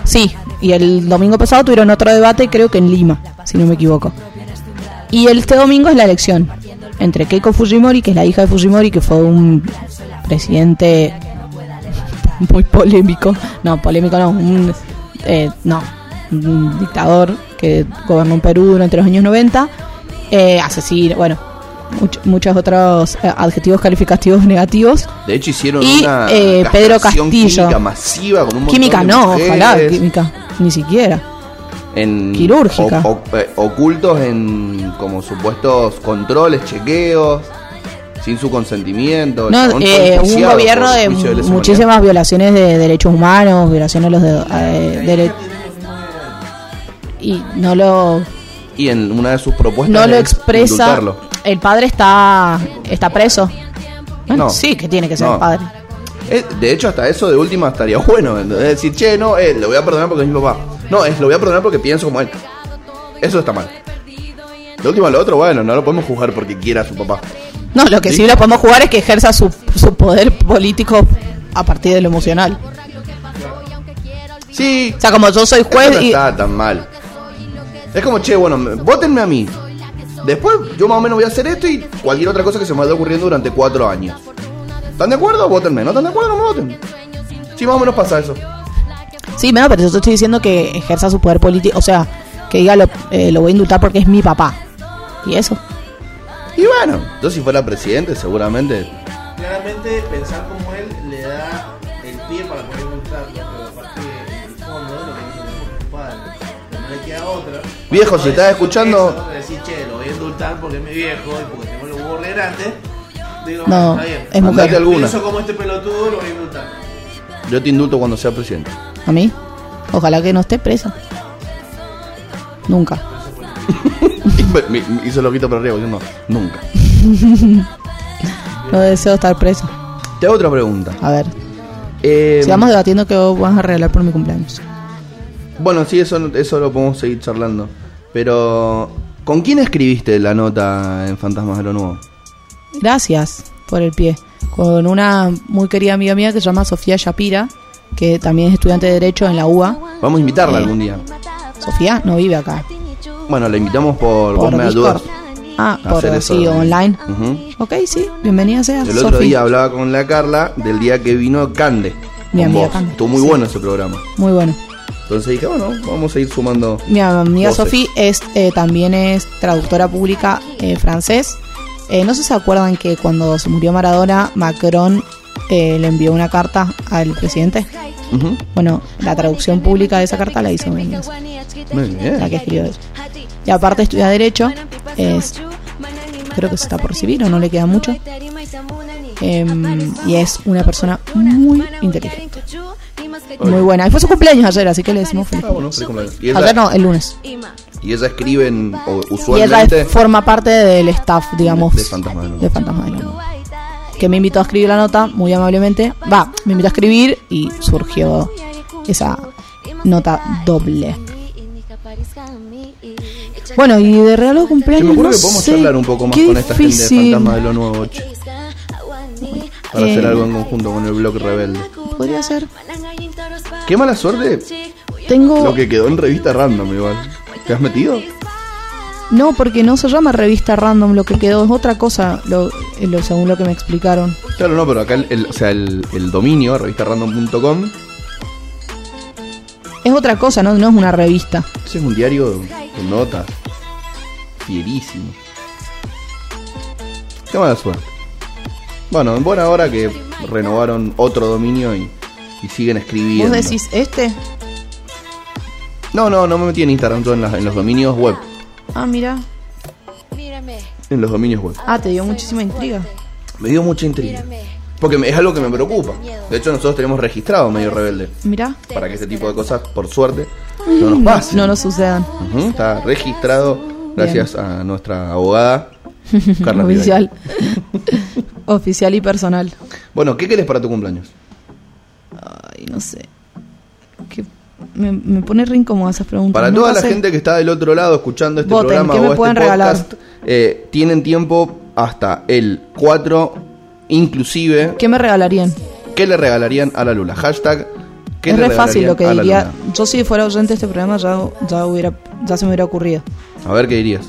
Sí, y el domingo pasado tuvieron otro debate, creo que en Lima, si no me equivoco. Y este domingo es la elección entre Keiko Fujimori, que es la hija de Fujimori, que fue un presidente muy polémico. No, polémico no, un, eh, no, un dictador que gobernó en Perú durante los años 90. Eh, asesino, bueno, much- muchos otros eh, adjetivos calificativos negativos. De hecho, hicieron Y, una eh, Pedro castración Castillo. química masiva con un montón Química de no, mujeres ojalá, química, ni siquiera. en Quirúrgica. o- o- eh, ocultos en como supuestos controles, chequeos, sin su consentimiento. No, eh, un gobierno de muchísimas violaciones de derechos humanos, violaciones a los de, eh, dere- y no lo Y en una de sus propuestas no lo es expresa. indultarlo. El padre está está preso. Bueno, No. sí, que tiene que ser No. el padre. Eh, de hecho, hasta eso de última estaría bueno. decir, che, no, eh, lo voy a perdonar porque es mi papá. No, es lo voy a perdonar porque pienso como él. Eso está mal. De última, lo otro, bueno, no lo podemos juzgar porque quiera su papá. No, lo que sí, Sí. lo podemos jugar es que ejerza su, su poder político a partir de lo emocional. Sí, O sea, como yo soy juez no y está tan mal. Es como, che, bueno, me- votenme a mí. Después yo más o menos voy a hacer esto y cualquier otra cosa que se me vaya ocurriendo durante cuatro años. ¿Están de acuerdo? Votenme. ¿No están de acuerdo? No me voten. Sí, más o menos pasa eso. Sí, no, pero yo te estoy diciendo que ejerza su poder político, o sea, que diga lo, eh, lo voy a indultar porque es mi papá. Y eso. Y bueno, yo si fuera presidente seguramente... Claramente pensar como él le da el pie para poder gustarlo, pero aparte el fondo lo que dice es su padre. No le queda otra. Viejo, si estás escuchando- Eso, decir, che, lo voy a indultar porque es mi viejo y porque tengo los huevos re grandes. Digo, No, está bien. es mujer. Alguna. Eso como este pelotudo lo voy a indultar. Yo te indulto cuando sea presidente. A mí. Ojalá que no esté presa. Nunca. Y me- me- hizo loquito para arriba diciendo, nunca. No deseo estar preso. Te hago otra pregunta. A ver. Eh, Sigamos debatiendo que vos vas a regalar por mi cumpleaños. Bueno, sí, eso, eso lo podemos seguir charlando. Pero, ¿con quién escribiste la nota en Fantasmas de lo Nuevo? Gracias por el pie. Con una muy querida amiga mía que se llama Sofía Shapira, que también es estudiante de Derecho en la UA. Vamos a invitarla Eh, algún día. Sofía no vive acá. Bueno, la invitamos por, Por Vos me Discord. ayudas. Ah, por eso. sí, online. Ujú. Ok, sí, bienvenida sea. El otro día hablaba con la Carla del día que vino Cande. Mi amiga. Cande, Estuvo muy sí. bueno ese programa. Muy bueno. Entonces dije, bueno, vamos a ir sumando. Mi amiga. Sofi es, eh, también es traductora pública eh, francés. Eh, no sé si se acuerdan que cuando se murió Maradona, Macron eh, le envió una carta al presidente. Ujú. Bueno, la traducción pública de esa carta la hizo Muy bien. la que escribió ella. Y aparte estudia Derecho, es, creo que se está por recibir o no le queda mucho. Em, y es una persona muy inteligente, muy buena. Y fue su cumpleaños ayer, así que le decimos feliz Ah, bueno, feliz cumpleaños. Y ella, Ayer no, el lunes. y ella escribe en, o, Y ella usualmente forma parte del staff, digamos, de Fantasma de de. Fantasma. Que me invitó a escribir la nota muy amablemente. Va, me invitó a escribir y surgió esa nota doble. Bueno, y de regalo de Se cumpleaños. me ocurre no que podemos sé, charlar un poco más con esta gente de difícil. Fantasma de lo Nuevo, che, para hacer Eh, algo en conjunto con el blog rebelde. Podría ser. Qué mala suerte Tengo. lo que quedó en revista random igual. ¿Te has metido? No, porque no se llama revista random, lo que quedó es otra cosa, lo, eh, lo- según lo que me explicaron. Claro, no, pero acá el, el- o sea, el, el dominio, revistarandom.com, Es otra cosa, no, no es una revista. ese es un diario con notas. Fierísimo. Qué mala suerte. Bueno, en buena hora que renovaron otro dominio y, y siguen escribiendo. ¿Vos decís este? No, no, no me metí en Instagram, yo en, las- en los dominios web. Ah, mira. En los dominios web. Ah, te dio muchísima intriga. Me dio mucha intriga. Porque es algo que me preocupa. De hecho, nosotros tenemos registrado Medio Rebelde. Mira. Para que este tipo de cosas, por suerte, no nos pasen. No nos sucedan. Está registrado gracias a nuestra abogada, Carla Oficial. Oficial y personal. Bueno, ¿qué querés para tu cumpleaños? Ay, no sé. Me, me pone re incómoda esas preguntas. Para toda la sé. gente que está del otro lado escuchando este Voten, programa ¿qué me o este pueden regalar? podcast, eh, tienen tiempo hasta el 4, inclusive, ¿Qué me regalarían? ¿qué le regalarían a la Lula? Hashtag, ¿qué Es le re fácil lo que diría. Yo si fuera oyente de este programa ya, ya, hubiera, ya se me hubiera ocurrido. A ver qué dirías.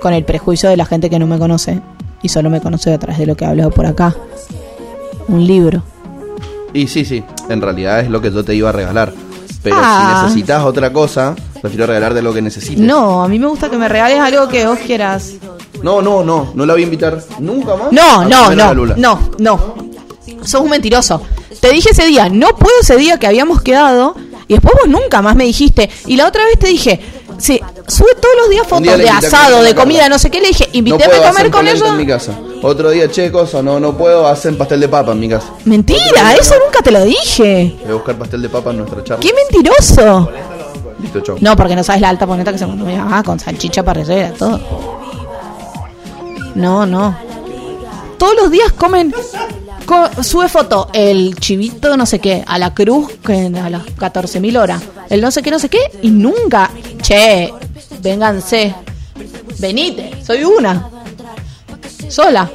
Con el prejuicio de la gente que no me conoce y solo me conoce a través de lo que he hablado por acá. Un libro. Y sí, sí, en realidad es lo que yo te iba a regalar. Pero Ah. si necesitas otra cosa, prefiero regalarte lo que necesites. No, a mí me gusta que me regales algo que vos quieras. No, no, no, no la voy a invitar nunca más. No, no, no, no, no. Sos un mentiroso. Te dije ese día, no puedo ese día que habíamos quedado. Y después vos nunca más me dijiste. Y la otra vez te dije, sí, sube todos los días fotos día de asado, de comida, no sé qué. Le dije, invítame a comer con ellos. en mi casa. Otro día, checos, o no, no puedo, hacen pastel de papa en mi casa. Mentira, eso nunca te lo dije. Voy a buscar pastel de papa en nuestra charla. ¡Qué mentiroso! Listo, chau. No, porque no sabes la alta poneta que se come ah, con salchicha parrillera, todo. No, no. Todos los días comen. co- sube foto el chivito, no sé qué, a la cruz, que a las 14.000 horas. El no sé qué, no sé qué, y nunca. Che, vénganse. Venite, soy una. Sola.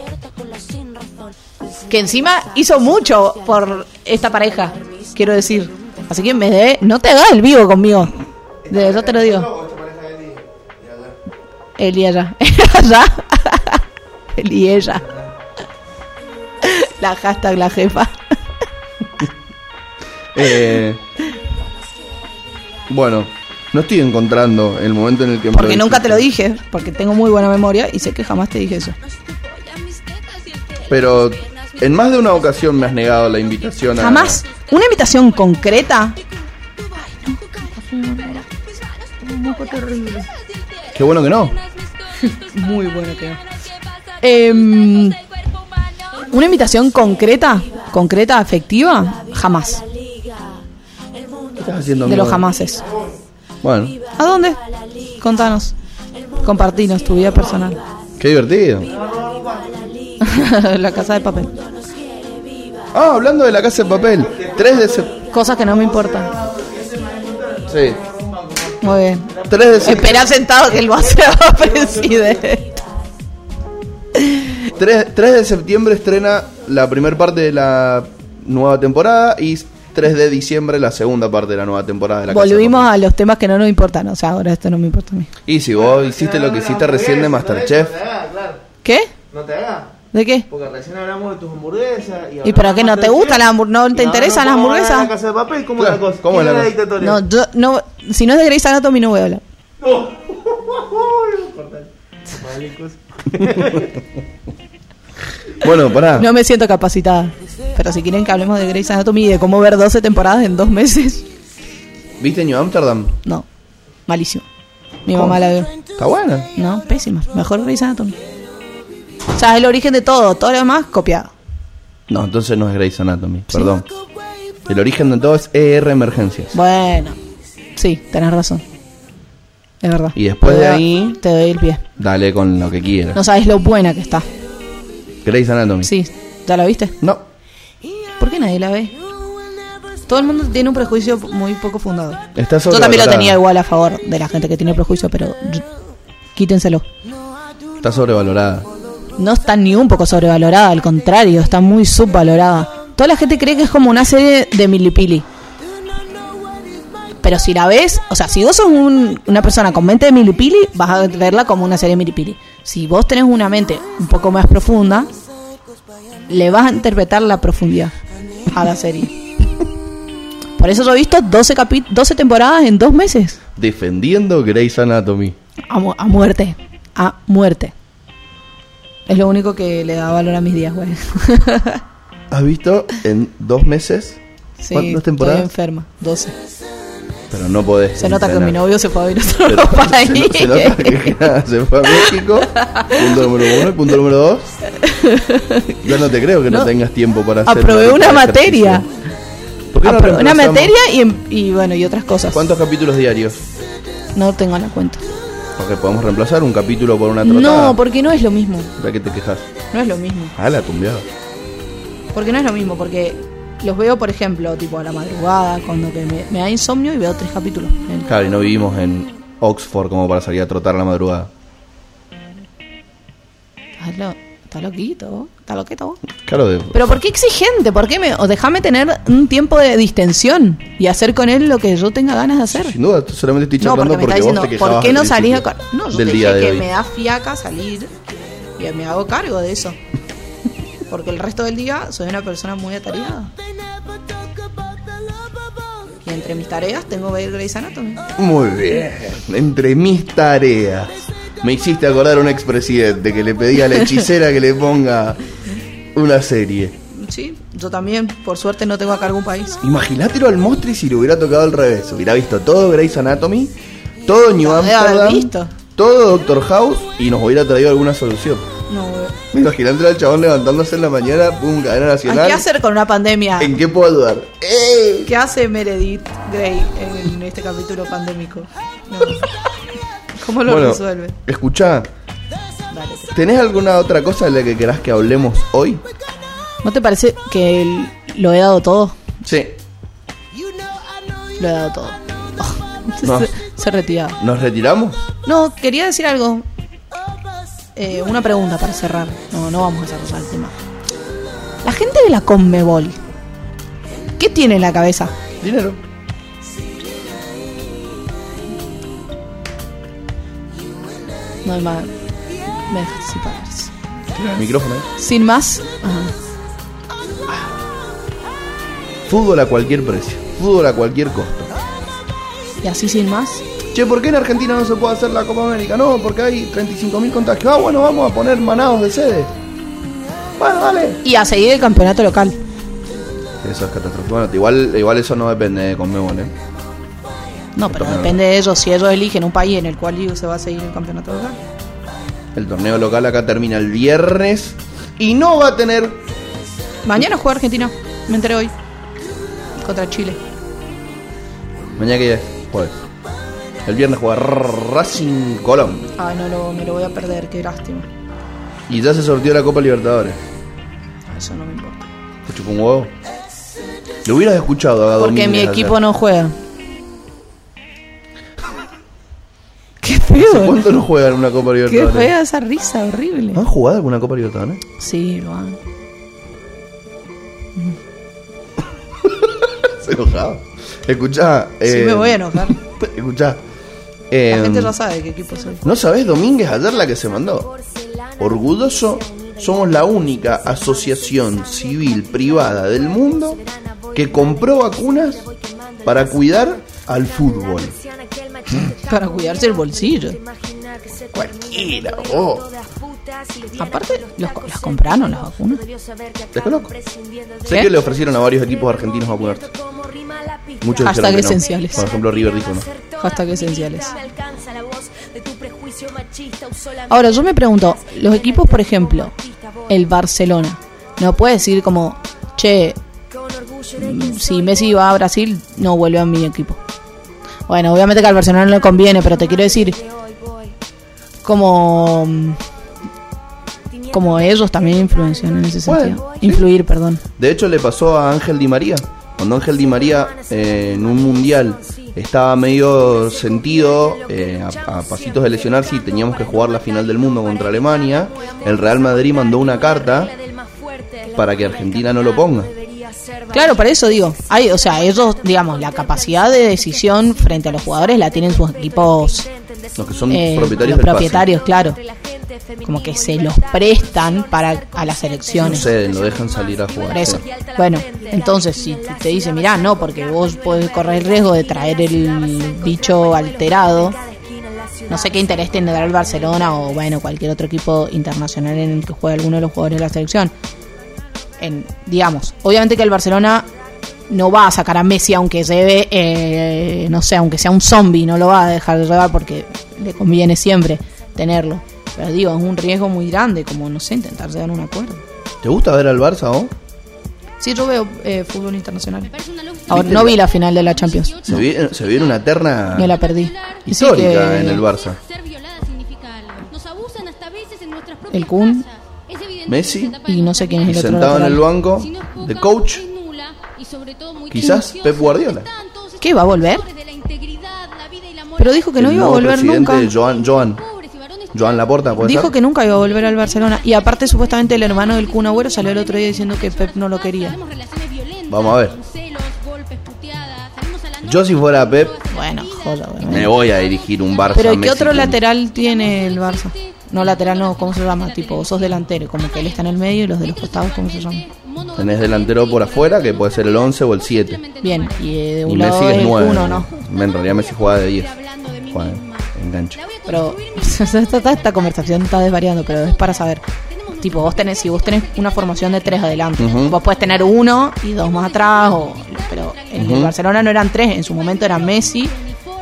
Que encima hizo mucho por esta pareja, quiero decir. Así que en vez de. No te hagas el vivo conmigo. De yo te lo digo. Y ella. ¿Allá? Él y ella. La hashtag la jefa. Eh, bueno, no estoy encontrando el momento en el que me Porque nunca te lo dije. Porque tengo muy buena memoria y sé que jamás te dije eso. Pero en más de una ocasión me has negado la invitación a. Jamás. Una invitación concreta. Qué bueno que no. Muy bueno que no. Em, una invitación concreta, concreta, efectiva, jamás. ¿Qué estás haciendo? De los jamases. Bueno, ¿A dónde? Contanos. Compartinos tu vida personal. qué divertido. la casa de papel. Ah, hablando de la casa de papel. 3 de septiembre. Cosas que no me importan. Sí. Muy bien. 3 de septiembre. Sentado que él va a presidente. 3, 3 de septiembre estrena la primera parte de la nueva temporada y 3 de diciembre la segunda parte de la nueva temporada de la Casa de Volvimos Papel. a los temas que no nos importan. O sea, ahora esto no me importa a mí. Y si vos hiciste lo que hiciste recién de Masterchef, No te hagas, claro. ¿Qué? No te hagas. ¿De qué? Porque recién hablamos de tus hamburguesas. ¿Y para qué no te gustan las hamburguesas? ¿No te Y interesan las hamburguesas? la casa de papel? ¿Cómo Claro, es la cosa? ¿cómo ¿Quién es la la cosa? dictatoria? No, yo no. Si no es de Grey's Anatomy, no voy a hablar. No. Bueno, pará. No me siento capacitada. Pero si quieren que hablemos de Grey's Anatomy y de cómo ver 12 temporadas en dos meses, ¿Viste New Amsterdam? no. Malísimo. Mi ¿Cómo? mamá la veo. Está buena. No, pésima. Mejor Grey's Anatomy. O sea, es el origen de todo. Todo lo demás copiado. No, entonces no es Grey's Anatomy, perdón. El origen de todo es ER Emergencias. Bueno. Sí, tenés razón. Es verdad. Y después de ahí- Te doy el pie. Dale con lo que quieras. No sabes lo buena que está. Grey's Anatomy. Sí, ¿ya la viste? No. ¿Por qué nadie la ve? Todo el mundo tiene un prejuicio muy poco fundado. Está Yo también lo tenía igual a favor de la gente que tiene prejuicio, pero quítenselo. Está sobrevalorada. No está ni un poco sobrevalorada, al contrario, está muy subvalorada. Toda la gente cree que es como una serie de milipili. Pero si la ves, o sea, si vos sos un- una persona con mente de milipili, vas a verla como una serie de milipili. Si vos tenés una mente un poco más profunda, le vas a interpretar la profundidad a la serie. Por eso yo he visto 12, capi 12 temporadas en dos meses. Defendiendo Grey's Anatomy. A, mu- a muerte. A muerte. Es lo único que le da valor a mis días, güey. ¿Has visto en dos meses? Sí, ¿Cuántas estoy temporadas? enferma. 12. Pero no podés. Se nota que mi novio se fue a vivir a Se, otro se- país. se nota que nada, se fue a México. Punto número uno. Y punto número dos. Yo no te creo que no, No. tengas tiempo para hacer. Aprobé una materia. ejercicio. ¿Por qué no Aprobé una materia y, en- y bueno, y otras cosas. ¿Cuántos capítulos diarios? No tengo la cuenta. Porque podemos reemplazar un capítulo por una trotada. No, porque no es lo mismo. ¿De qué te quejas? No es lo mismo. Ah, la tumbeada. Porque no es lo mismo, porque los veo, por ejemplo, tipo a la madrugada, cuando que me, me da insomnio y veo tres capítulos. Claro, y no vivimos en Oxford como para salir a trotar a la madrugada. ¿Estás, lo- estás loquito? ¿Estás loquito? Claro, de... Pero ¿por qué exigente? ¿Por qué me, o déjame tener un tiempo de distensión y hacer con él lo que yo tenga ganas de hacer? sin duda, solamente estoy No, charlando porque me está porque, vos te diciendo, ¿por qué no al salís a No, yo del te día dije de que hoy. me da fiaca salir y me hago cargo de eso. Porque el resto del día soy una persona muy atareada. Y entre mis tareas tengo que ver Grey's Anatomy. Muy bien. Entre mis tareas. Me hiciste acordar a un expresidente que le pedía a la hechicera que le ponga una serie. Sí, yo también, por suerte no tengo a cargo un país. Imagínatelo al monstruo y si le hubiera tocado al revés. Hubiera visto todo Grey's Anatomy, todo New Amsterdam, todo Doctor House y nos hubiera traído alguna solución. No, Imagínate al chabón levantándose en la mañana, pum, cadena ¿a nacional. ¿qué hacer con una pandemia? ¿En qué puedo ayudar? ¿Qué hace Meredith Grey en este capítulo pandémico? No. ¿Cómo lo Bueno, resuelve? escuchá, Dale. ¿tenés alguna otra cosa de la que querás que hablemos hoy? ¿No te parece que lo he dado todo? Sí. Lo he dado todo. Se, se retiraba. ¿Nos retiramos? No, quería decir algo. Eh, una pregunta para cerrar. No, no vamos a cerrar el tema. La gente de la Conmebol. ¿Qué tiene en la cabeza? Dinero. No hay más. Me dejaste sin palabras. El micrófono. Sin más. Ajá. Fútbol a cualquier precio. Fútbol a cualquier costo. Y así sin más. Che, ¿por qué en Argentina no se puede hacer la Copa América? No, porque hay 35.000 contagios. Ah, bueno, vamos a poner manados de sede. Bueno, dale. Y a seguir el campeonato local. Eso es catastrófico. Bueno, igual, igual eso no depende de Conmebol, ¿eh? No, pero torneo depende de ellos. Si ellos eligen un país en el cual se va a seguir el campeonato local. El torneo local acá termina el viernes y no va a tener. Mañana juega Argentina. Me enteré hoy. Contra Chile. Mañana que es jueves. El viernes juega Racing Colón. Ay, no lo, me lo voy a perder. Qué lástima. Y ya se sortió la Copa Libertadores. Eso no me importa. ¿Te chupó un huevo? Lo hubieras escuchado a Porque mi equipo ayer. no juega. Qué ¿Hace feo. cuánto no juegan una Copa Qué Libertadores? fea esa risa horrible. ¿Han jugado alguna Copa Libertadores? Sí, lo han. Se enojaba. Escuchá. Sí, eh, me voy a enojar. Escuchá. Eh, La gente ya sabe qué equipo soy. ¿No sabés, Domínguez, ayer la que se mandó? Orgulloso, somos la única asociación civil privada del mundo que compró vacunas para cuidar al fútbol. Para cuidarse el bolsillo. Cualquiera, vos. Aparte, los, las compraron las vacunas. Desconozco. Sé ¿Qué? que le ofrecieron a varios equipos argentinos vacunarse. Muchos Hashtag que no. esenciales. Por ejemplo, River dijo no. Hashtag esenciales. Ahora, yo me pregunto, los equipos, por ejemplo, el Barcelona, no puede decir como, che, si Messi va a Brasil, no vuelve a mi equipo. Bueno, obviamente que al Barcelona no le conviene, pero te quiero decir, como, mm, como ellos también influencian en ese sentido. Bueno, sí. Influir, perdón. De hecho, le pasó a Ángel Di María. Cuando Ángel Di María eh, en un mundial estaba medio sentido eh, a, a pasitos de lesionarse y teníamos que jugar la final del mundo contra Alemania, el Real Madrid mandó una carta para que Argentina no lo ponga. Claro, para eso digo, hay, o sea, ellos, digamos, la capacidad de decisión frente a los jugadores la tienen sus equipos Los que son eh, propietarios los del propietarios, claro. Como que se los prestan para a las. No elecciones. lo dejan salir a jugar. Por eso. sí. Bueno, entonces si te dice, mirá, no, porque vos podés correr el riesgo de traer el bicho alterado. No sé qué interés tendrá el Barcelona o, bueno, cualquier otro equipo internacional en el que juegue alguno de los jugadores de la selección. En, digamos, obviamente que el Barcelona no va a sacar a Messi aunque lleve, eh, no sé, aunque sea un zombie, no lo va a dejar de llevar porque le conviene siempre tenerlo. Pero digo, es un riesgo muy grande, como, no sé, intentar llegar a un acuerdo. ¿Te gusta ver al Barça vos? Sí, yo veo eh, fútbol internacional. Ahora, ¿Viste no vi la final de la Champions. Se, viene, se viene una terna Me la perdí. Sí histórica que- en el Barça. El Kun, Messi, y no sé quién es el otro sentado en el banco no de coach, Quizás. Pep Guardiola. ¿Qué, va a volver? Pero dijo que no el iba a volver nunca. Joan, Joan, Joan Laporta, ¿puede Dijo ser? que nunca iba a volver al Barcelona. Y aparte, supuestamente, el hermano del Kun Agüero salió el otro día diciendo que Pep no lo quería. Vamos a ver. Yo si fuera Pep, Bueno, joda, bueno. me voy a dirigir un Barça. Pero ¿y qué Messi, otro lateral tiene el Barça? No lateral, no, ¿cómo se llama? Tipo, sos delantero, como que él está en el medio y los de los costados, ¿cómo se llama? Tenés delantero por afuera, que puede ser el 11 o el 7. Bien, y de Y un Messi lado es es el 9. Kun o no. En realidad Messi juega de 10. hablando de a Pero esta, conversación está desvariando, pero es para saber. Tipo, vos tenés, si vos tenés una formación de tres adelante, Ujú. vos podés tener uno y dos más atrás, o, pero en el. Barcelona no eran tres, en su momento eran Messi,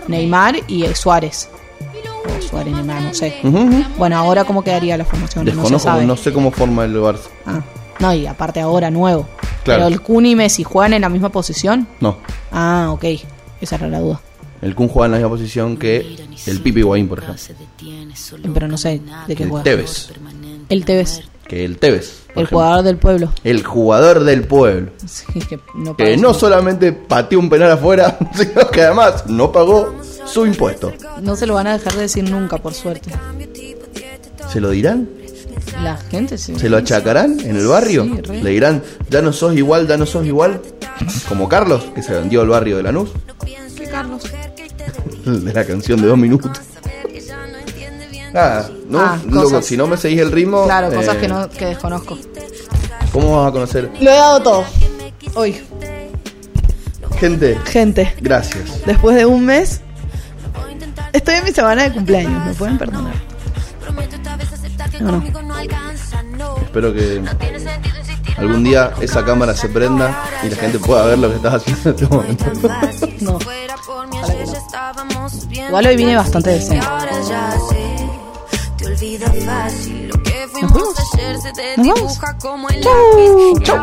Neymar y eh, Suárez. O Suárez, Neymar, no sé. Bueno, ahora cómo quedaría la formación, no se Desconozco, sabe. no sé cómo forma el Barça. Ah, no, y aparte ahora nuevo. Claro. Pero el Kun y Messi juegan en la misma posición. No, Ah, ok. Esa era la duda. El Kun juega en la misma posición que el Pipi Higuaín, por ejemplo. Pero no sé de qué El juega. Tevez, El Tevez, que el Tevez. el ejemplo. jugador del pueblo. El jugador del pueblo. Sí, que no, Que parece- no solamente pateó un penal afuera, sino que además no pagó su impuesto. no se lo van a dejar de decir nunca, por suerte. ¿Se lo dirán? La gente sí. ¿Se lo achacarán en el barrio? Sí. ¿Le dirán, ya no sos igual, ya no sos igual? Como Carlos, que se vendió al barrio de Lanús, ¿Qué, Carlos? de la canción de dos minutos. Nada, no, ah, Luego, si no me seguís el ritmo. Claro, cosas que, eh, no, que desconozco. ¿Cómo vas a conocer? Lo he dado todo. Hoy. Gente. Gente. Gracias. Después de un mes, estoy en mi semana de cumpleaños. ¿Me pueden perdonar? No, no. Espero que algún día esa cámara se prenda y la gente pueda ver lo que estás haciendo en este momento. No. Igual hoy vine bastante decente. Nos fuimos. Nos vamos. Chau. Chau.